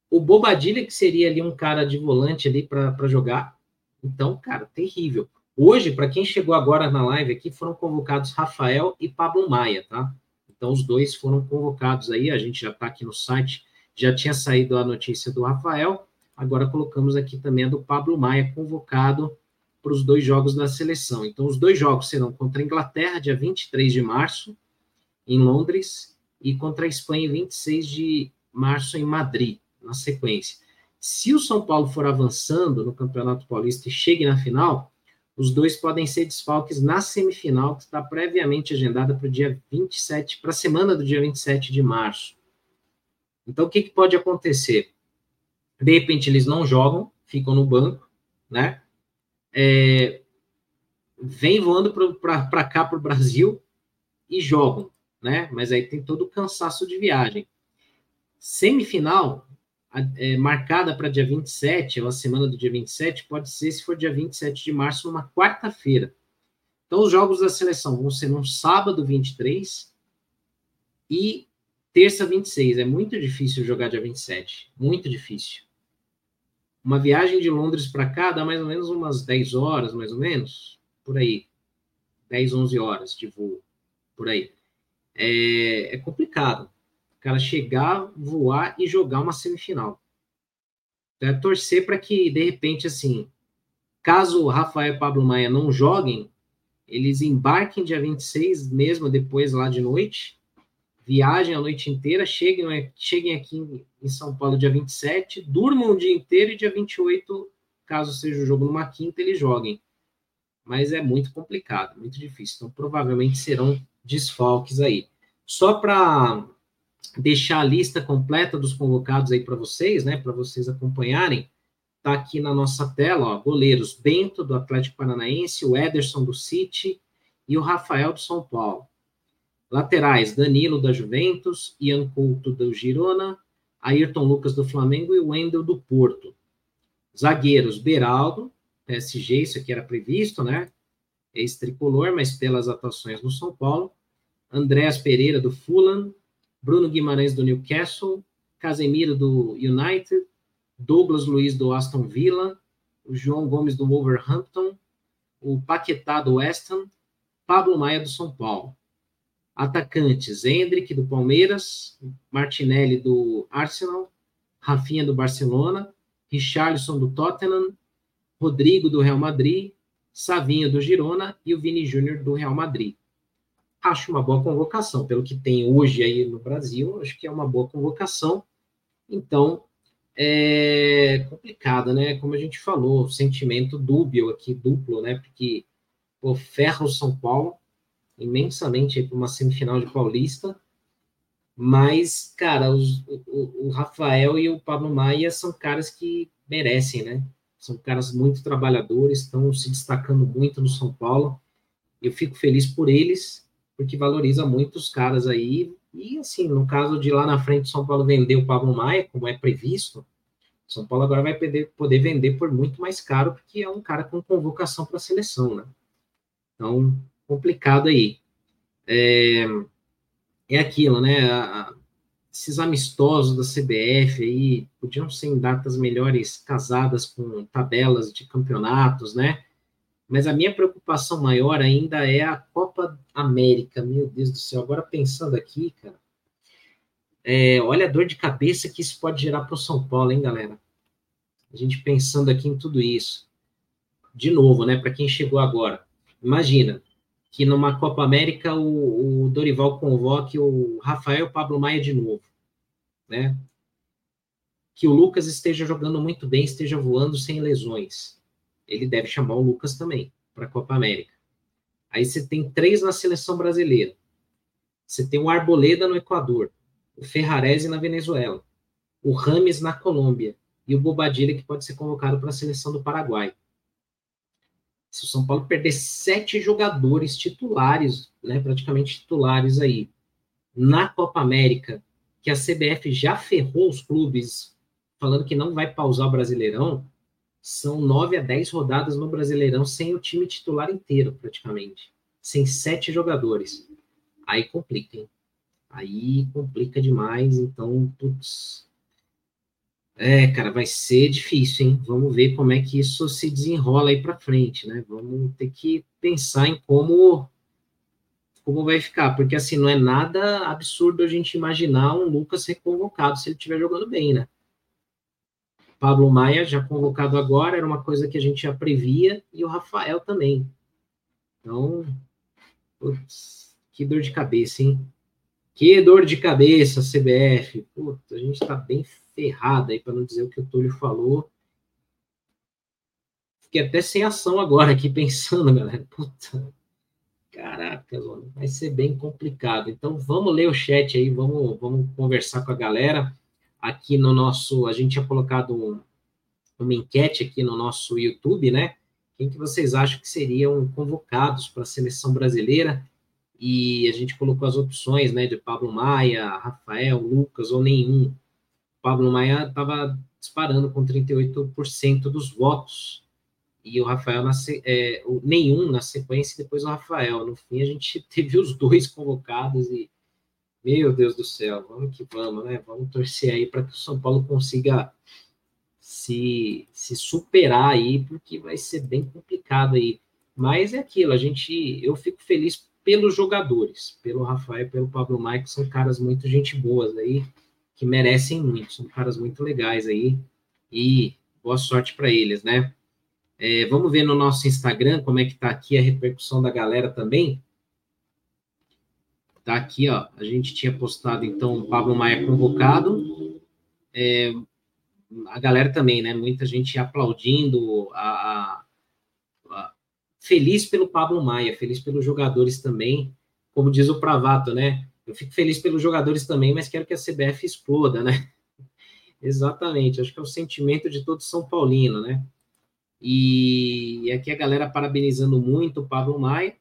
Speaker 1: o Bobadilha, que seria ali um cara de volante ali para jogar. Então, cara, terrível. Hoje, para quem chegou agora na live aqui, foram convocados Rafael e Pablo Maia, tá? Então, os dois foram convocados aí, a gente já está aqui no site, já tinha saído a notícia do Rafael, agora colocamos aqui também a do Pablo Maia, convocado para os dois jogos da seleção. Então, os dois jogos serão contra a Inglaterra, dia 23 de março, em Londres, e contra a Espanha, 26 de março, em Madrid na sequência. Se o São Paulo for avançando no Campeonato Paulista e chegue na final, os dois podem ser desfalques na semifinal, que está previamente agendada para o dia 27, para a semana do dia 27 de março. Então, o que, que pode acontecer? De repente, eles não jogam, ficam no banco, né? É, vem voando para cá, para o Brasil, e jogam, né? Mas aí tem todo o cansaço de viagem. Semifinal, é, marcada para dia 27, ou a semana do dia 27, pode ser se for dia 27 de março, numa quarta-feira. Então, os jogos da seleção vão ser no sábado 23 e terça 26. É muito difícil jogar dia 27. Muito difícil. Uma viagem de Londres para cá dá mais ou menos umas 10 horas, mais ou menos, por aí. 10, 11 horas de voo, por aí. É, é complicado cara chegar, voar e jogar uma semifinal. Então, é torcer para que, de repente, assim, caso o Rafael e Pablo Maia não joguem, eles embarquem dia 26, mesmo depois lá de noite, viajem a noite inteira, cheguem, cheguem aqui em São Paulo dia 27, durmam o dia inteiro e dia 28, caso seja o jogo numa quinta, eles joguem. Mas é muito complicado, muito difícil. Então, provavelmente serão desfalques aí. Só para deixar a lista completa dos convocados aí para vocês, né, para vocês acompanharem. Tá aqui na nossa tela, ó, goleiros Bento do Atlético Paranaense, o Ederson do City e o Rafael do São Paulo. Laterais, Danilo da Juventus, Ian Couto do Girona, Ayrton Lucas do Flamengo e Wendel do Porto. Zagueiros, Beraldo, PSG, isso aqui era previsto, né? Ex-tricolor, mas pelas atuações no São Paulo. Andréas Pereira do Fulham, Bruno Guimarães do Newcastle, Casemiro do United, Douglas Luiz do Aston Villa, o João Gomes do Wolverhampton, o Paquetá do West Ham, Pablo Maia do São Paulo. Atacantes, Hendrick do Palmeiras, Martinelli do Arsenal, Rafinha do Barcelona, Richarlison do Tottenham, Rodrigo do Real Madrid, Savinho do Girona e o Vini Júnior do Real Madrid acho uma boa convocação. Pelo que tem hoje aí no Brasil, acho que é uma boa convocação. Então, é complicado, né? Como a gente falou, sentimento dúbio aqui, duplo, né? Porque o São Paulo imensamente para uma semifinal de Paulista. Mas, cara, os, o, o Rafael e o Pablo Maia são caras que merecem, né? São caras muito trabalhadores, estão se destacando muito no São Paulo. Eu fico feliz por eles porque valoriza muito os caras aí. E assim, no caso de lá na frente São Paulo vender o Pablo Maia, como é previsto, São Paulo agora vai poder, vender por muito mais caro, porque é um cara com convocação para a seleção, né? Então, complicado aí. É, é aquilo, né? A, esses amistosos da CBF aí podiam ser em datas melhores casadas com tabelas de campeonatos, né? Mas a minha preocupação maior ainda é a Copa América. Meu Deus do céu, agora pensando aqui, cara. É, olha a dor de cabeça que isso pode gerar para o São Paulo, hein, galera? A gente pensando aqui em tudo isso. De novo, né, para quem chegou agora. Imagina que numa Copa América o, o Dorival convoque o Rafael Pablo Maia de novo, né? Que o Lucas esteja jogando muito bem, esteja voando sem lesões ele deve chamar o Lucas também para a Copa América. Aí você tem três na seleção brasileira. Você tem o Arboleda no Equador, o Ferrarese na Venezuela, o Rames na Colômbia e o Bobadilha que pode ser convocado para a seleção do Paraguai. Se o São Paulo perder sete jogadores titulares, né, praticamente titulares aí, na Copa América, que a CBF já ferrou os clubes, falando que não vai pausar o Brasileirão, são nove a dez rodadas no Brasileirão sem o time titular inteiro, praticamente. Sem sete jogadores. Aí complica, hein? Aí complica demais, então, putz. É, cara, vai ser difícil, hein? Vamos ver como é que isso se desenrola aí para frente, né? Vamos ter que pensar em como como vai ficar, porque assim não é nada absurdo a gente imaginar um Lucas reconvocado se ele estiver jogando bem, né? Pablo Maia, já convocado agora, era uma coisa que a gente já previa, e o Rafael também. Então, putz, que dor de cabeça, hein? Que dor de cabeça, CBF. Putz, a gente tá bem ferrado aí, para não dizer o que o Túlio falou. Fiquei até sem ação agora aqui, *laughs* pensando, galera. Puta, caraca, mano, vai ser bem complicado. Então, vamos ler o chat aí, vamos, vamos conversar com a galera aqui no nosso, a gente tinha colocado um, uma enquete aqui no nosso YouTube, né? Quem que vocês acham que seriam convocados para a seleção brasileira? E a gente colocou as opções, né, de Pablo Maia, Rafael, Lucas ou nenhum. Pablo Maia estava disparando com 38% dos votos e o Rafael na, é, nenhum na sequência depois o Rafael. No fim, a gente *laughs* teve os dois convocados e meu Deus do céu, vamos que vamos, né? Vamos torcer aí para que o São Paulo consiga se, se superar aí, porque vai ser bem complicado aí. Mas é aquilo, a gente, eu fico feliz pelos jogadores, pelo Rafael, pelo Pablo que são caras muito gente boas aí, que merecem muito, são caras muito legais aí, e boa sorte para eles, né? É, vamos ver no nosso Instagram como é que tá aqui a repercussão da galera também. Tá aqui, ó. A gente tinha postado, então, o Pablo Maia convocado. É, a galera também, né? Muita gente aplaudindo, a, a, a, feliz pelo Pablo Maia, feliz pelos jogadores também. Como diz o Pravato, né? Eu fico feliz pelos jogadores também, mas quero que a CBF exploda, né? *laughs* Exatamente, acho que é o sentimento de todo São Paulino, né? E aqui a galera parabenizando muito o Pablo Maia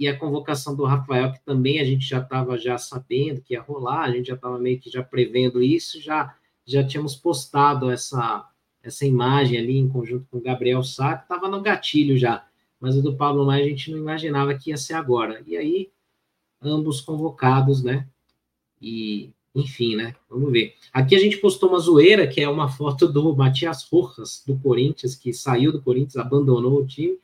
Speaker 1: e a convocação do Rafael, que também a gente já estava já sabendo que ia rolar, a gente já estava meio que já prevendo isso, já já tínhamos postado essa essa imagem ali em conjunto com o Gabriel Sá, que estava no gatilho já, mas o do Pablo Maia a gente não imaginava que ia ser agora. E aí, ambos convocados, né? E, enfim, né? Vamos ver. Aqui a gente postou uma zoeira, que é uma foto do Matias Rojas, do Corinthians, que saiu do Corinthians, abandonou o time,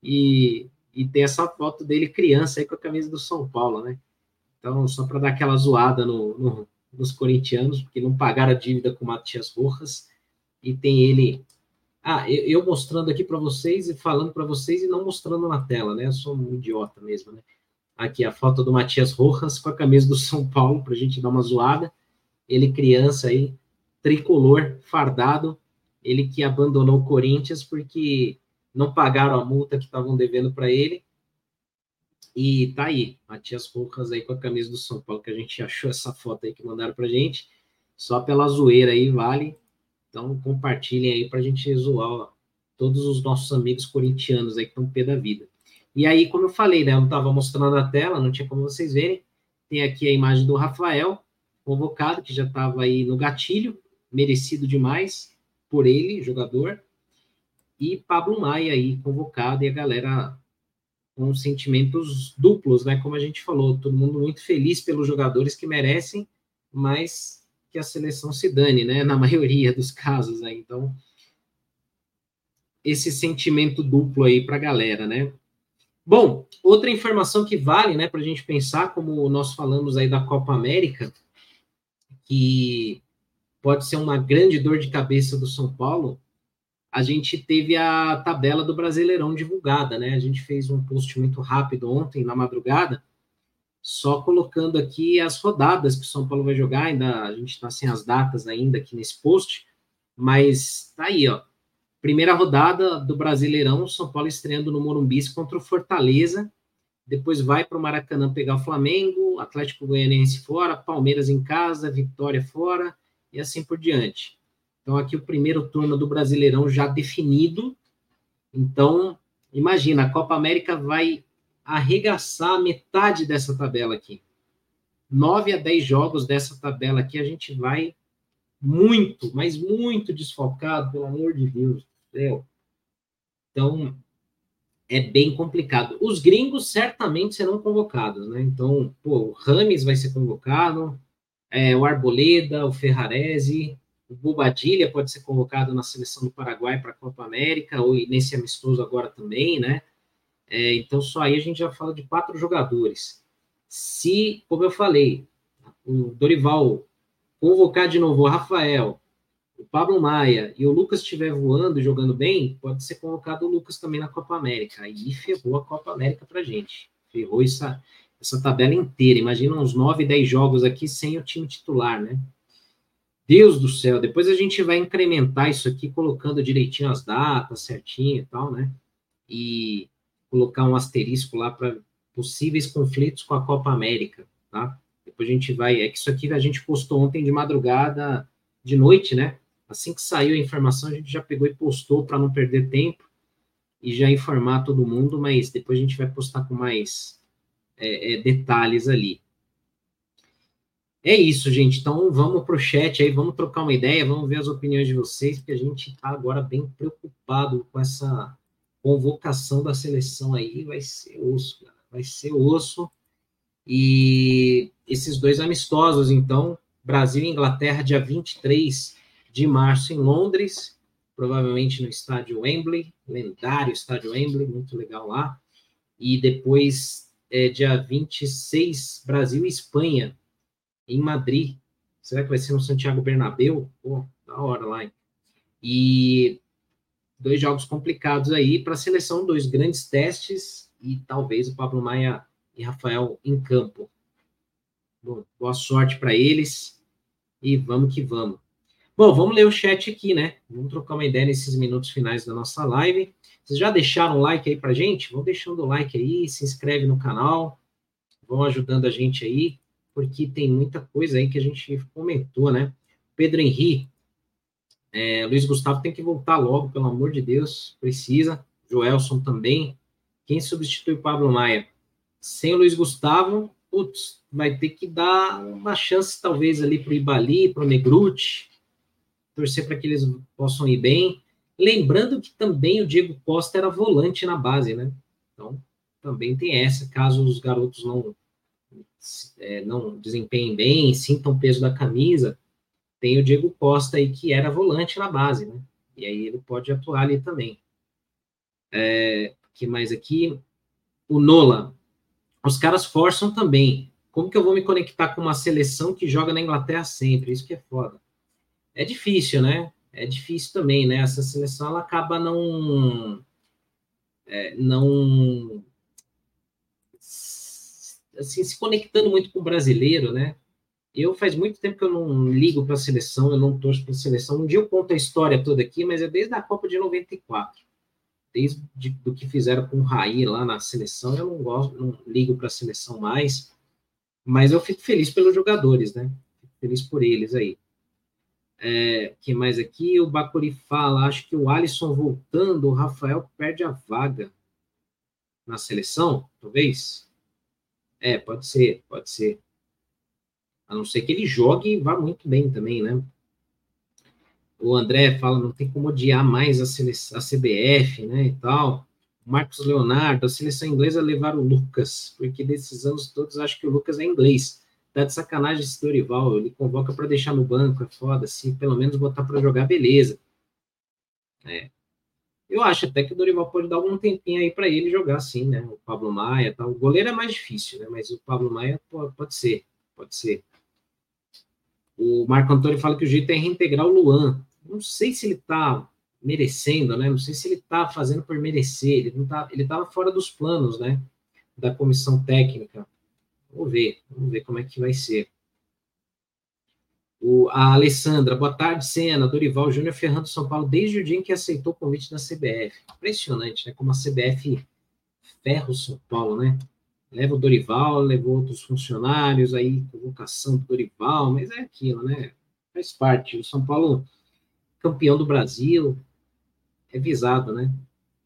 Speaker 1: e e tem essa foto dele criança aí com a camisa do São Paulo, né? Então, só para dar aquela zoada no, no, nos corintianos, porque não pagaram a dívida com o Matias Rojas, e tem ele. Ah, eu, eu mostrando aqui para vocês e falando para vocês e não mostrando na tela, né? Eu sou um idiota mesmo, né? Aqui a foto do Matias Rojas com a camisa do São Paulo, para a gente dar uma zoada. Ele criança aí, tricolor, fardado, ele que abandonou o Corinthians porque não pagaram a multa que estavam devendo para ele. E tá aí, Matias Rojas aí com a camisa do São Paulo, que a gente achou essa foto aí que mandaram pra gente. Só pela zoeira aí vale. Então compartilhem aí pra gente zoar ó, todos os nossos amigos corintianos aí que estão pé da vida. E aí, como eu falei, né, eu não estava mostrando a tela, não tinha como vocês verem. Tem aqui a imagem do Rafael, convocado, que já estava aí no gatilho, merecido demais por ele, jogador e Pablo Maia aí convocado e a galera com sentimentos duplos, né? Como a gente falou, todo mundo muito feliz pelos jogadores que merecem, mas que a seleção se dane, né? *laughs* Na maioria dos casos aí. Então, esse sentimento duplo aí para a galera, né? Bom, outra informação que vale, né, para a gente pensar, como nós falamos aí da Copa América, que pode ser uma grande dor de cabeça do São Paulo, a gente teve a tabela do Brasileirão divulgada, né? A gente fez um post muito rápido ontem, na madrugada, só colocando aqui as rodadas que o São Paulo vai jogar, ainda a gente está sem as datas ainda aqui nesse post, mas tá aí, ó. Primeira rodada do Brasileirão, São Paulo estreando no Morumbi contra o Fortaleza. Depois vai para o Maracanã pegar o Flamengo, Atlético Goianiense fora, Palmeiras em casa, Vitória fora e assim por diante. Então, aqui o primeiro turno do Brasileirão já definido. Então, imagina, a Copa América vai arregaçar metade dessa tabela aqui. 9 a 10 jogos dessa tabela aqui, a gente vai muito, mas muito desfocado, pelo amor de Deus céu. Então, é bem complicado. Os gringos certamente serão convocados, né? Então, pô, o Rames vai ser convocado, é, o Arboleda, o Ferrarese, o Bobadilha pode ser convocado na seleção do Paraguai para a Copa América, ou nesse amistoso agora também, né? É, então, só aí a gente já fala de quatro jogadores. Se, como eu falei, o Dorival convocar de novo o Rafael, o Pablo Maia e o Lucas estiver voando e jogando bem, pode ser colocado o Lucas também na Copa América. Aí ferrou a Copa América pra gente. Ferrou essa, essa tabela inteira. Imagina uns 9, 10 jogos aqui sem o time titular, né? Deus do céu, depois a gente vai incrementar isso aqui, colocando direitinho as datas, certinho e tal, né? E colocar um asterisco lá para possíveis conflitos com a Copa América, tá? Depois a gente vai. É que isso aqui a gente postou ontem de madrugada, de noite, né? Assim que saiu a informação, a gente já pegou e postou para não perder tempo e já informar todo mundo, mas depois a gente vai postar com mais é, é, detalhes ali. É isso, gente. Então vamos para o chat aí, vamos trocar uma ideia, vamos ver as opiniões de vocês, porque a gente está agora bem preocupado com essa convocação da seleção aí. Vai ser osso, cara. Vai ser osso. E esses dois amistosos, então, Brasil e Inglaterra, dia 23 de março em Londres, provavelmente no estádio Wembley, lendário estádio Wembley, muito legal lá. E depois, é, dia 26, Brasil e Espanha, em Madrid. Será que vai ser no Santiago Bernabéu? Pô, da hora lá, hein? E dois jogos complicados aí para a seleção, dois grandes testes e talvez o Pablo Maia e Rafael em campo. Bom, boa sorte para eles e vamos que vamos. Bom, vamos ler o chat aqui, né? Vamos trocar uma ideia nesses minutos finais da nossa live. Vocês já deixaram o like aí pra gente? Vão deixando o like aí, se inscreve no canal, vão ajudando a gente aí, porque tem muita coisa aí que a gente comentou, né? Pedro Henrique, é, Luiz Gustavo tem que voltar logo, pelo amor de Deus, precisa. Joelson também. Quem substitui o Pablo Maia? Sem o Luiz Gustavo, putz, vai ter que dar uma chance, talvez, ali para o Ibali, para o Negruti, torcer para que eles possam ir bem. Lembrando que também o Diego Costa era volante na base, né? Então, também tem essa, caso os garotos não, é, não desempenhem bem, sintam o peso da camisa, tem o Diego Costa aí, que era volante na base, né? E aí ele pode atuar ali também. É, que mais aqui? O Nola. Os caras forçam também. Como que eu vou me conectar com uma seleção que joga na Inglaterra sempre? Isso que é foda é difícil, né? É difícil também, né? Essa seleção ela acaba não é, não assim, se conectando muito com o brasileiro, né? Eu faz muito tempo que eu não ligo para a seleção, eu não torço para a seleção. Um dia eu conto a história toda aqui, mas é desde a Copa de 94. Desde de, do que fizeram com o Raí lá na seleção, eu não gosto, não ligo para a seleção mais. Mas eu fico feliz pelos jogadores, né? Fico feliz por eles aí. É, que mais aqui? O Bacuri fala, acho que o Alisson voltando, o Rafael perde a vaga na seleção, talvez. É, pode ser, pode ser. A não ser que ele jogue e vá muito bem também, né? O André fala, não tem como odiar mais a, seleção, a CBF, né, e tal. Marcos Leonardo, a seleção inglesa levar o Lucas, porque desses anos todos acho que o Lucas é inglês. Tá de sacanagem esse Dorival, ele convoca para deixar no banco, é foda, assim, pelo menos botar para jogar, beleza. É. Eu acho até que o Dorival pode dar algum tempinho aí para ele jogar assim, né? O Pablo Maia. O goleiro é mais difícil, né? Mas o Pablo Maia pode, pode ser, pode ser. O Marco Antônio fala que o jeito é reintegrar o Luan. Não sei se ele está merecendo, né? Não sei se ele está fazendo por merecer. Ele não tá, ele estava fora dos planos, né? Da comissão técnica. Vamos ver, vamos ver como é que vai ser. O, a Alessandra, boa tarde, Senna, Dorival Júnior ferrando São Paulo desde o dia em que aceitou o convite da CBF. Impressionante, né? Como a CBF ferra o São Paulo, né? Leva o Dorival, levou outros funcionários, aí convocação do Dorival, mas é aquilo, né? Faz parte. O São Paulo, campeão do Brasil, é visado, né?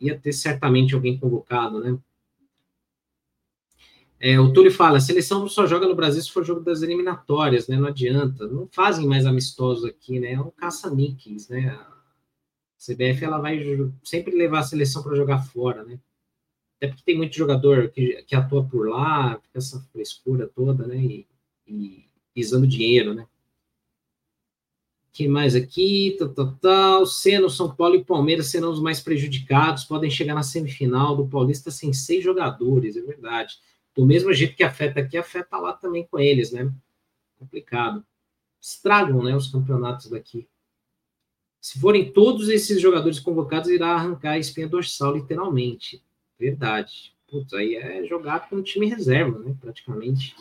Speaker 1: Ia ter certamente alguém convocado, né? É, o Túlio fala, a seleção só joga no Brasil se for jogo das eliminatórias, né? Não adianta. Não fazem mais amistosos aqui, né? É um caça-níqueis, né? A CBF ela vai sempre levar a seleção para jogar fora, né? Até porque tem muito jogador que, que atua por lá, fica essa frescura toda, né? E, e pisando dinheiro, né? que mais aqui? Tal, tal, tal. Seno, São Paulo e Palmeiras serão os mais prejudicados, podem chegar na semifinal do Paulista sem seis jogadores, é verdade. Do mesmo jeito que afeta aqui, afeta lá também com eles, né? Complicado. Estragam, né, os campeonatos daqui. Se forem todos esses jogadores convocados, irá arrancar a espinha dorsal, literalmente. Verdade. Putz, aí é jogar com time reserva, né? Praticamente.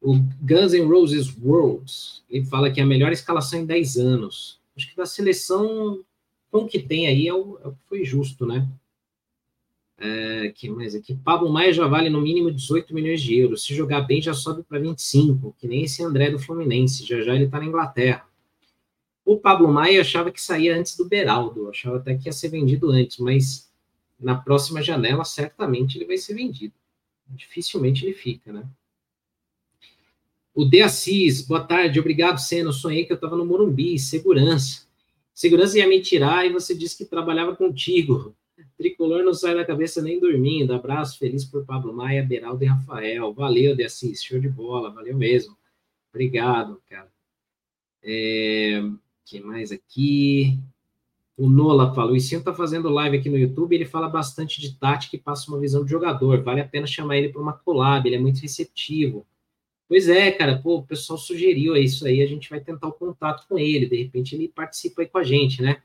Speaker 1: O Guns N' Roses Worlds, ele fala que é a melhor escalação em 10 anos. Acho que da seleção, com o que tem aí, é o, é o que foi justo, né? É, que mais aqui? Pablo Maia já vale no mínimo 18 milhões de euros. Se jogar bem, já sobe para 25, que nem esse André do Fluminense. Já já ele está na Inglaterra. O Pablo Maia achava que saía antes do Beraldo, achava até que ia ser vendido antes, mas na próxima janela certamente ele vai ser vendido. Dificilmente ele fica, né? O De Assis, boa tarde, obrigado, Senna. Sonhei que eu estava no Morumbi, segurança. Segurança ia me tirar e você disse que trabalhava contigo. Tricolor não sai da cabeça nem dormindo. Abraço feliz por Pablo Maia, Beraldo e Rafael. Valeu, De Assis, show de bola, valeu mesmo. Obrigado, cara. É, que mais aqui? O Nola fala, o Icinho tá fazendo live aqui no YouTube, ele fala bastante de tática e passa uma visão de jogador. Vale a pena chamar ele para uma collab, ele é muito receptivo. Pois é, cara, pô, o pessoal sugeriu isso aí, a gente vai tentar o contato com ele, de repente ele participa aí com a gente, né?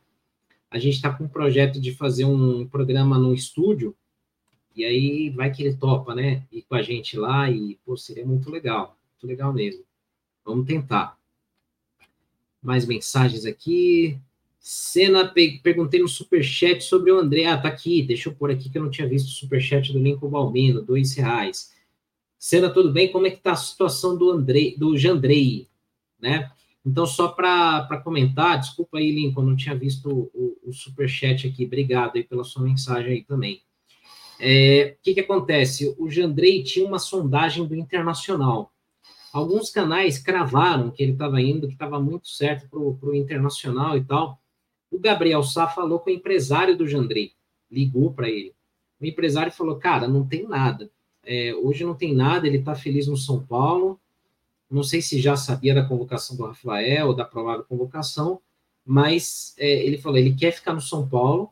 Speaker 1: A gente está com um projeto de fazer um programa no estúdio, e aí vai que ele topa, né? Ir com a gente lá, e pô, seria muito legal, muito legal mesmo. Vamos tentar. Mais mensagens aqui. Cena, perguntei no superchat sobre o André. Ah, tá aqui, deixa eu pôr aqui que eu não tinha visto o superchat do Lincoln Balmino, dois reais. Cena, tudo bem? Como é que tá a situação do Andrei, do Jandrei, né? Então, só para comentar, desculpa aí, Lincoln, não tinha visto o, o, superchat aqui, obrigado aí pela sua mensagem aí também. É, o que, que acontece? O Jandrei tinha uma sondagem do Internacional. Alguns canais cravaram que ele estava indo, que estava muito certo para o Internacional e tal. O Gabriel Sá falou com o empresário do Jandrei, ligou para ele. O empresário falou, cara, não tem nada. É, hoje não tem nada, ele está feliz no São Paulo, não sei se já sabia da convocação do Rafael, da provável convocação, mas é, ele falou, ele quer ficar no São Paulo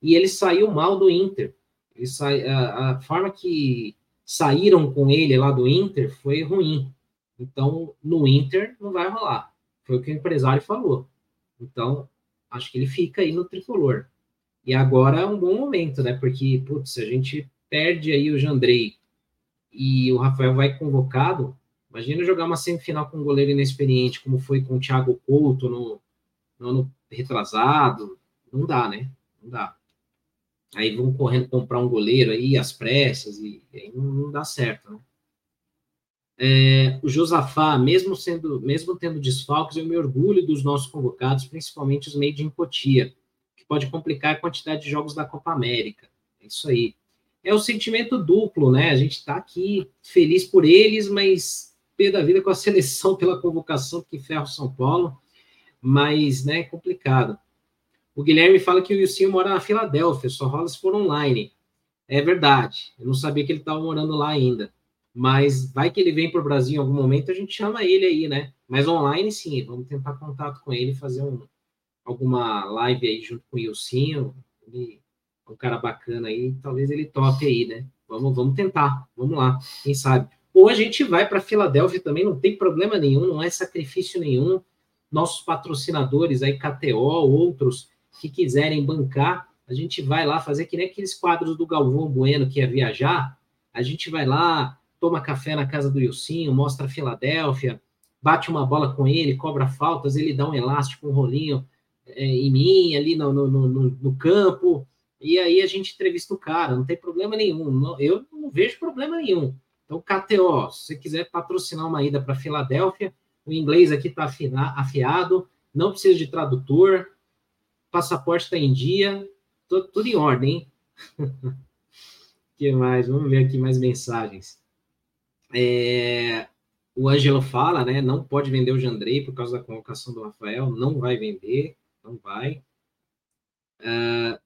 Speaker 1: e ele saiu mal do Inter. Ele sai, a, a, forma que saíram com ele lá do Inter foi ruim. Então, no Inter não vai rolar. Foi o que o empresário falou. Então, acho que ele fica aí no tricolor. E agora é um bom momento, né? Porque, putz, se a gente perde aí o Jandrei e o Rafael vai convocado, Imagina jogar uma semifinal com um goleiro inexperiente, como foi com o Thiago Couto no, no ano retrasado. Não dá, né? Não dá. Aí vão correndo comprar um goleiro aí, às pressas, e, aí não, não, dá certo, né? É, o Josafá, mesmo sendo, mesmo tendo desfalques, eu me orgulho dos nossos convocados, principalmente os made in Cotia, que pode complicar a quantidade de jogos da Copa América. É isso aí. É o sentimento duplo, né? A gente está aqui feliz por eles, mas pé da vida com a seleção pela convocação que ferra o São Paulo, mas né, é complicado. O Guilherme fala que o Wilson mora na Filadélfia, só rola se for online. É verdade, eu não sabia que ele estava morando lá ainda. Mas vai que ele vem para o Brasil em algum momento, a gente chama ele aí, né? Mas online, sim, vamos tentar contato com ele, fazer um, alguma live aí junto com o Ilcinho, ele é um cara bacana aí, talvez ele tope aí, né? Vamos, vamos tentar, vamos lá, quem sabe. Ou a gente vai para Filadélfia também, não tem problema nenhum, não é sacrifício nenhum. Nossos patrocinadores aí, KTO, outros que quiserem bancar, a gente vai lá fazer que nem aqueles quadros do Galvão Bueno que ia viajar. A gente vai lá, toma café na casa do Ilcinho, mostra a Filadélfia, bate uma bola com ele, cobra faltas, ele dá um elástico, um rolinho é, em mim, ali no, no, no, no, campo, e aí a gente entrevista o cara, não tem problema nenhum. Não, eu não vejo problema nenhum. Então, KTO, se você quiser patrocinar uma ida para Filadélfia, o inglês aqui está afiado, não precisa de tradutor, passaporte está em dia, tudo, tudo em ordem, hein? *laughs* que mais? Vamos ver aqui mais mensagens. É, o Ângelo fala, né? Não pode vender o Jandrei por causa da convocação do Rafael, não vai vender, não vai. Uh,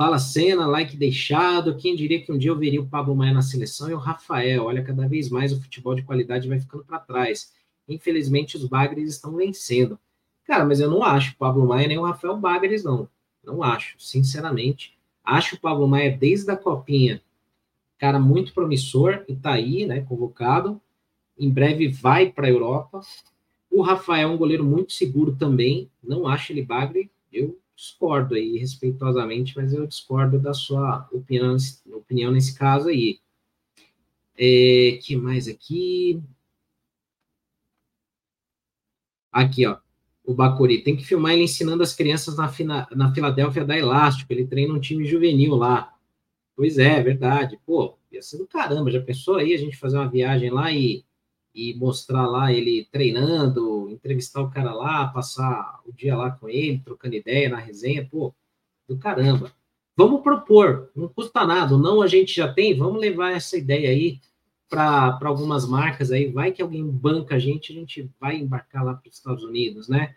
Speaker 1: Fala cena, like deixado. Quem diria que um dia eu veria o Pablo Maia na seleção e o Rafael? Olha, cada vez mais o futebol de qualidade vai ficando para trás. Infelizmente, os Bagres estão vencendo. Cara, mas eu não acho o Pablo Maia nem o Rafael Bagres, não. Não acho, sinceramente. Acho o Pablo Maia desde a Copinha, cara muito promissor e tá aí, né, convocado. Em breve vai para a Europa. O Rafael é um goleiro muito seguro também. Não acho ele bagre. Eu discordo aí, respeitosamente, mas eu discordo da sua opinião, opinião nesse caso aí. É, que mais aqui? Aqui, ó. O Bacuri tem que filmar ele ensinando as crianças na, fina, na Filadélfia da Elástico. Ele treina um time juvenil lá. Pois é, é verdade. Pô, ia ser do caramba. Já pensou aí a gente fazer uma viagem lá e e mostrar lá ele treinando, entrevistar o cara lá, passar o dia lá com ele, trocando ideia na resenha, pô, do caramba. Vamos propor, não custa nada, não a gente já tem, vamos levar essa ideia aí para algumas marcas aí, vai que alguém banca a gente, a gente vai embarcar lá para os Estados Unidos, né?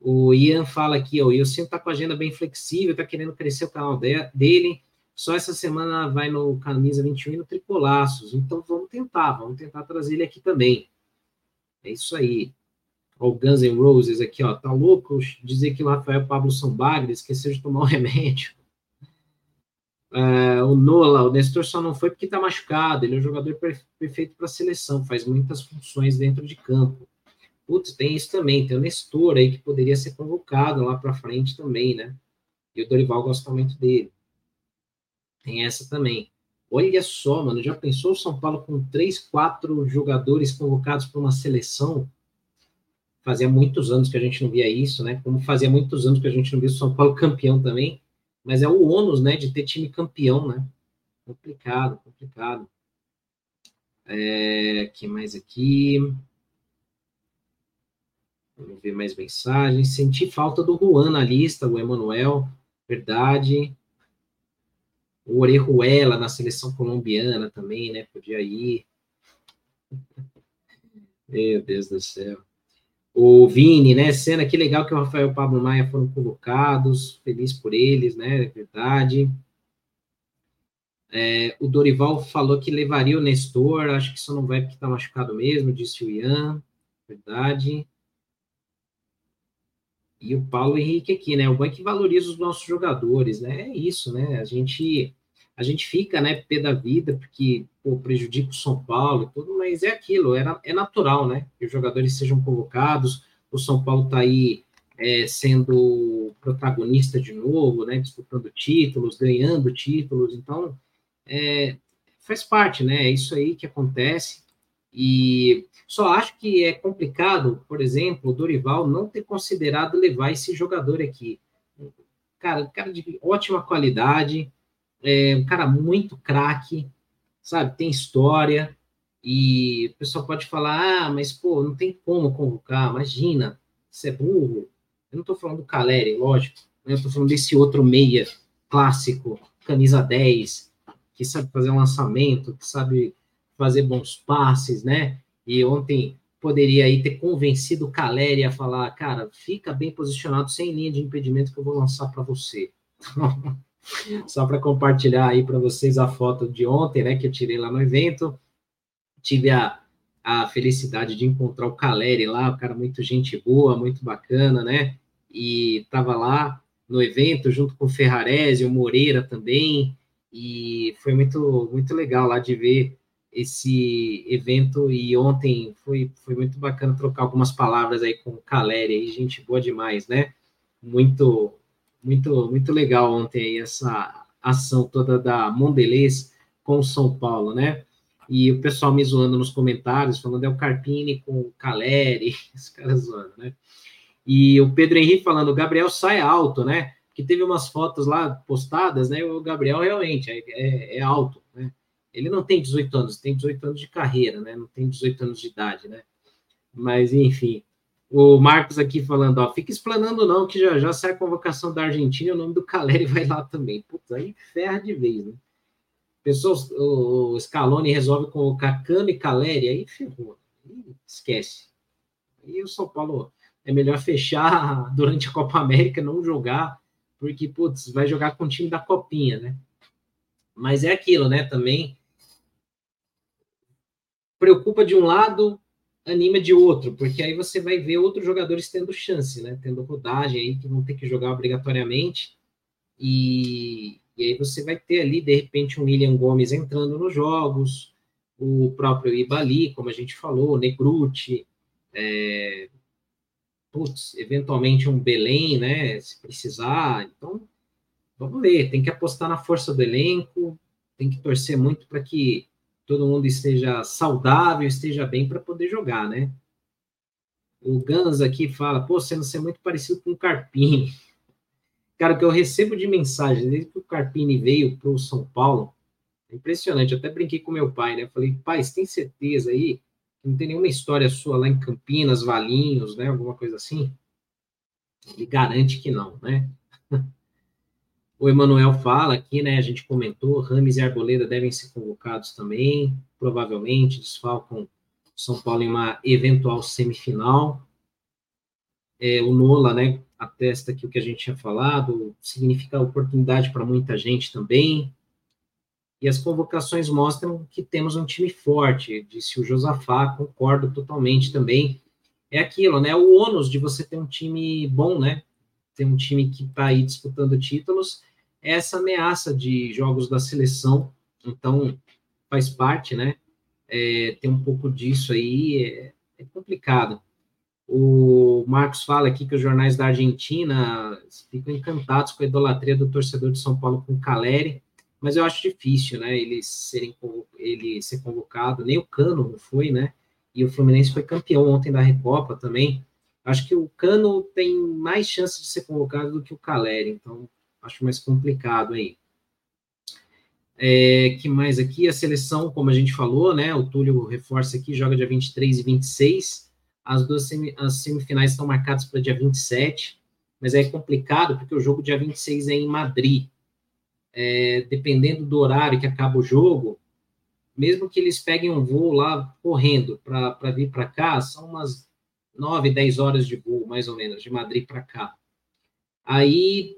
Speaker 1: O Ian fala aqui, ó, o Ilcinho tá com a agenda bem flexível, tá querendo crescer o canal de, dele, só essa semana vai no Camisa 21 e no Tricolaços. Então vamos tentar, vamos tentar trazer ele aqui também. É isso aí. O Guns N' Roses aqui, ó. Tá louco dizer que o Rafael Pablo são bagres, esqueceu de tomar um *laughs* remédio. Uh, o Nola, o Nestor só não foi porque tá machucado. Ele é um jogador perfeito para a seleção, faz muitas funções dentro de campo. Putz, tem isso também. Tem o Nestor aí que poderia ser convocado lá para frente também, né? E o Dorival gosta muito dele. Tem essa também. Olha só, mano, já pensou o São Paulo com três, quatro jogadores convocados para uma seleção? Fazia muitos anos que a gente não via isso, né? Como fazia muitos anos que a gente não via o São Paulo campeão também. Mas é o ônus, né, de ter time campeão, né? Complicado, complicado. É, que mais aqui? Vamos ver mais mensagens. Senti falta do Juan na lista, o Emanuel. Verdade. O Orejuela na seleção colombiana também, né? Podia ir. *laughs* Meu Deus do céu. O Vini, né? Cena, que legal que o Rafael e o Pablo Maia foram convocados. Feliz por eles, né? É verdade. É, o Dorival falou que levaria o Nestor. Acho que isso não vai porque está machucado mesmo, disse o Ian. Verdade. E o Paulo Henrique aqui, né? O banco que valoriza os nossos jogadores, né? É isso, né? A gente a gente fica, né, pé da vida, porque pô, prejudica o São Paulo e tudo, mas é aquilo, é, é natural, né, que os jogadores sejam convocados, o São Paulo está aí é, sendo protagonista de novo, né, disputando títulos, ganhando títulos, então é, faz parte, né, é isso aí que acontece, e só acho que é complicado, por exemplo, o Dorival não ter considerado levar esse jogador aqui. Cara, cara de ótima qualidade, é um cara muito craque, sabe? Tem história. E o pessoal pode falar, ah, mas pô, não tem como convocar, imagina, você é burro. Eu não estou falando do Caleri, lógico, né? eu estou falando desse outro meia clássico, camisa 10, que sabe fazer um lançamento, que sabe fazer bons passes, né? E ontem poderia aí ter convencido o Caleri a falar, cara, fica bem posicionado, sem linha de impedimento que eu vou lançar para você. *laughs* Só para compartilhar aí para vocês a foto de ontem, né, que eu tirei lá no evento. Tive a, a felicidade de encontrar o Caleri lá, o cara muito gente boa, muito bacana, né? e estava lá no evento junto com o Ferrarese, o Moreira também, e foi muito, muito legal lá de ver esse evento e ontem foi, foi muito bacana trocar algumas palavras aí com o Caleri, aí, gente boa demais, né? Muito, muito, muito legal ontem aí essa ação toda da Mondelez com o São Paulo, né? E o pessoal me zoando nos comentários, falando é o Carpini com o Caleri, *laughs* os caras zoando, né? E o Pedro Henrique falando, o Gabriel sai alto, né? Que teve umas fotos lá postadas, né? O Gabriel realmente é, é, é alto, né? Ele não tem 18 anos, tem 18 anos de carreira, né? Não tem 18 anos de idade, né? Mas, enfim. O Marcos aqui falando, ó, fica explanando não, que já já sai a convocação da Argentina o nome do Caleri *laughs* vai lá também. Putz, aí ferra de vez, né? Pessoas, o Scaloni resolve colocar Cano e Caleri, aí ferrou. Esquece. E o São Paulo é melhor fechar *laughs* durante a Copa América, não jogar, porque, putz, vai jogar com o time da Copinha, né? Mas é aquilo, né? Também preocupa de um lado, anima de outro, porque aí você vai ver outros jogadores tendo chance, né? Tendo rodagem aí, que vão ter que jogar obrigatoriamente. E, e aí você vai ter ali, de repente, um William Gomes entrando nos jogos, o próprio Ibali, como a gente falou, Negruti, é, putz, eventualmente um Belém, né? Se precisar. Então, vamos ver. Tem que apostar na força do elenco, tem que torcer muito para que todo mundo esteja saudável, esteja bem para poder jogar, né? O Gans aqui fala, pô, você não ser muito parecido com o Carpini. *laughs* Cara, o que eu recebo de mensagem desde que o Carpini veio para o São Paulo, é impressionante. Eu até brinquei com meu pai, né? Falei, pai, você tem certeza aí não tem nenhuma história sua lá em Campinas, Valinhos, né? Alguma coisa assim? Ele garante que não, né? *laughs* O Emanuel fala aqui, né? A gente comentou, Rames e Arboleda devem ser convocados também, provavelmente desfalcam São Paulo em uma eventual semifinal. É, o Nola, né? Atesta aqui o que a gente tinha falado, significa oportunidade para muita gente também. E as convocações mostram que temos um time forte, disse o Josafá, concordo totalmente também. É aquilo, né? O ônus de você ter um time bom, né? Ter um time que está aí disputando títulos, essa ameaça de jogos da seleção. Então, faz parte, né? É, tem um pouco disso aí, é, é complicado. O Marcos fala aqui que os jornais da Argentina ficam encantados com a idolatria do torcedor de São Paulo com Caleri mas eu acho difícil, né, ele, serem, ele ser convocado, nem o Cano foi, né, e o Fluminense foi campeão ontem da Recopa também, acho que o Cano tem mais chance de ser convocado do que o Caleri, então acho mais complicado aí. É, que mais aqui? A seleção, como a gente falou, né, o Túlio reforça aqui, joga dia 23 e 26, as duas semi, as semifinais estão marcadas para dia 27, mas é complicado porque o jogo dia 26 é em Madrid, é, dependendo do horário que acaba o jogo, mesmo que eles peguem um voo lá correndo para vir para cá, são umas 9, 10 horas de voo, mais ou menos, de Madrid para cá. Aí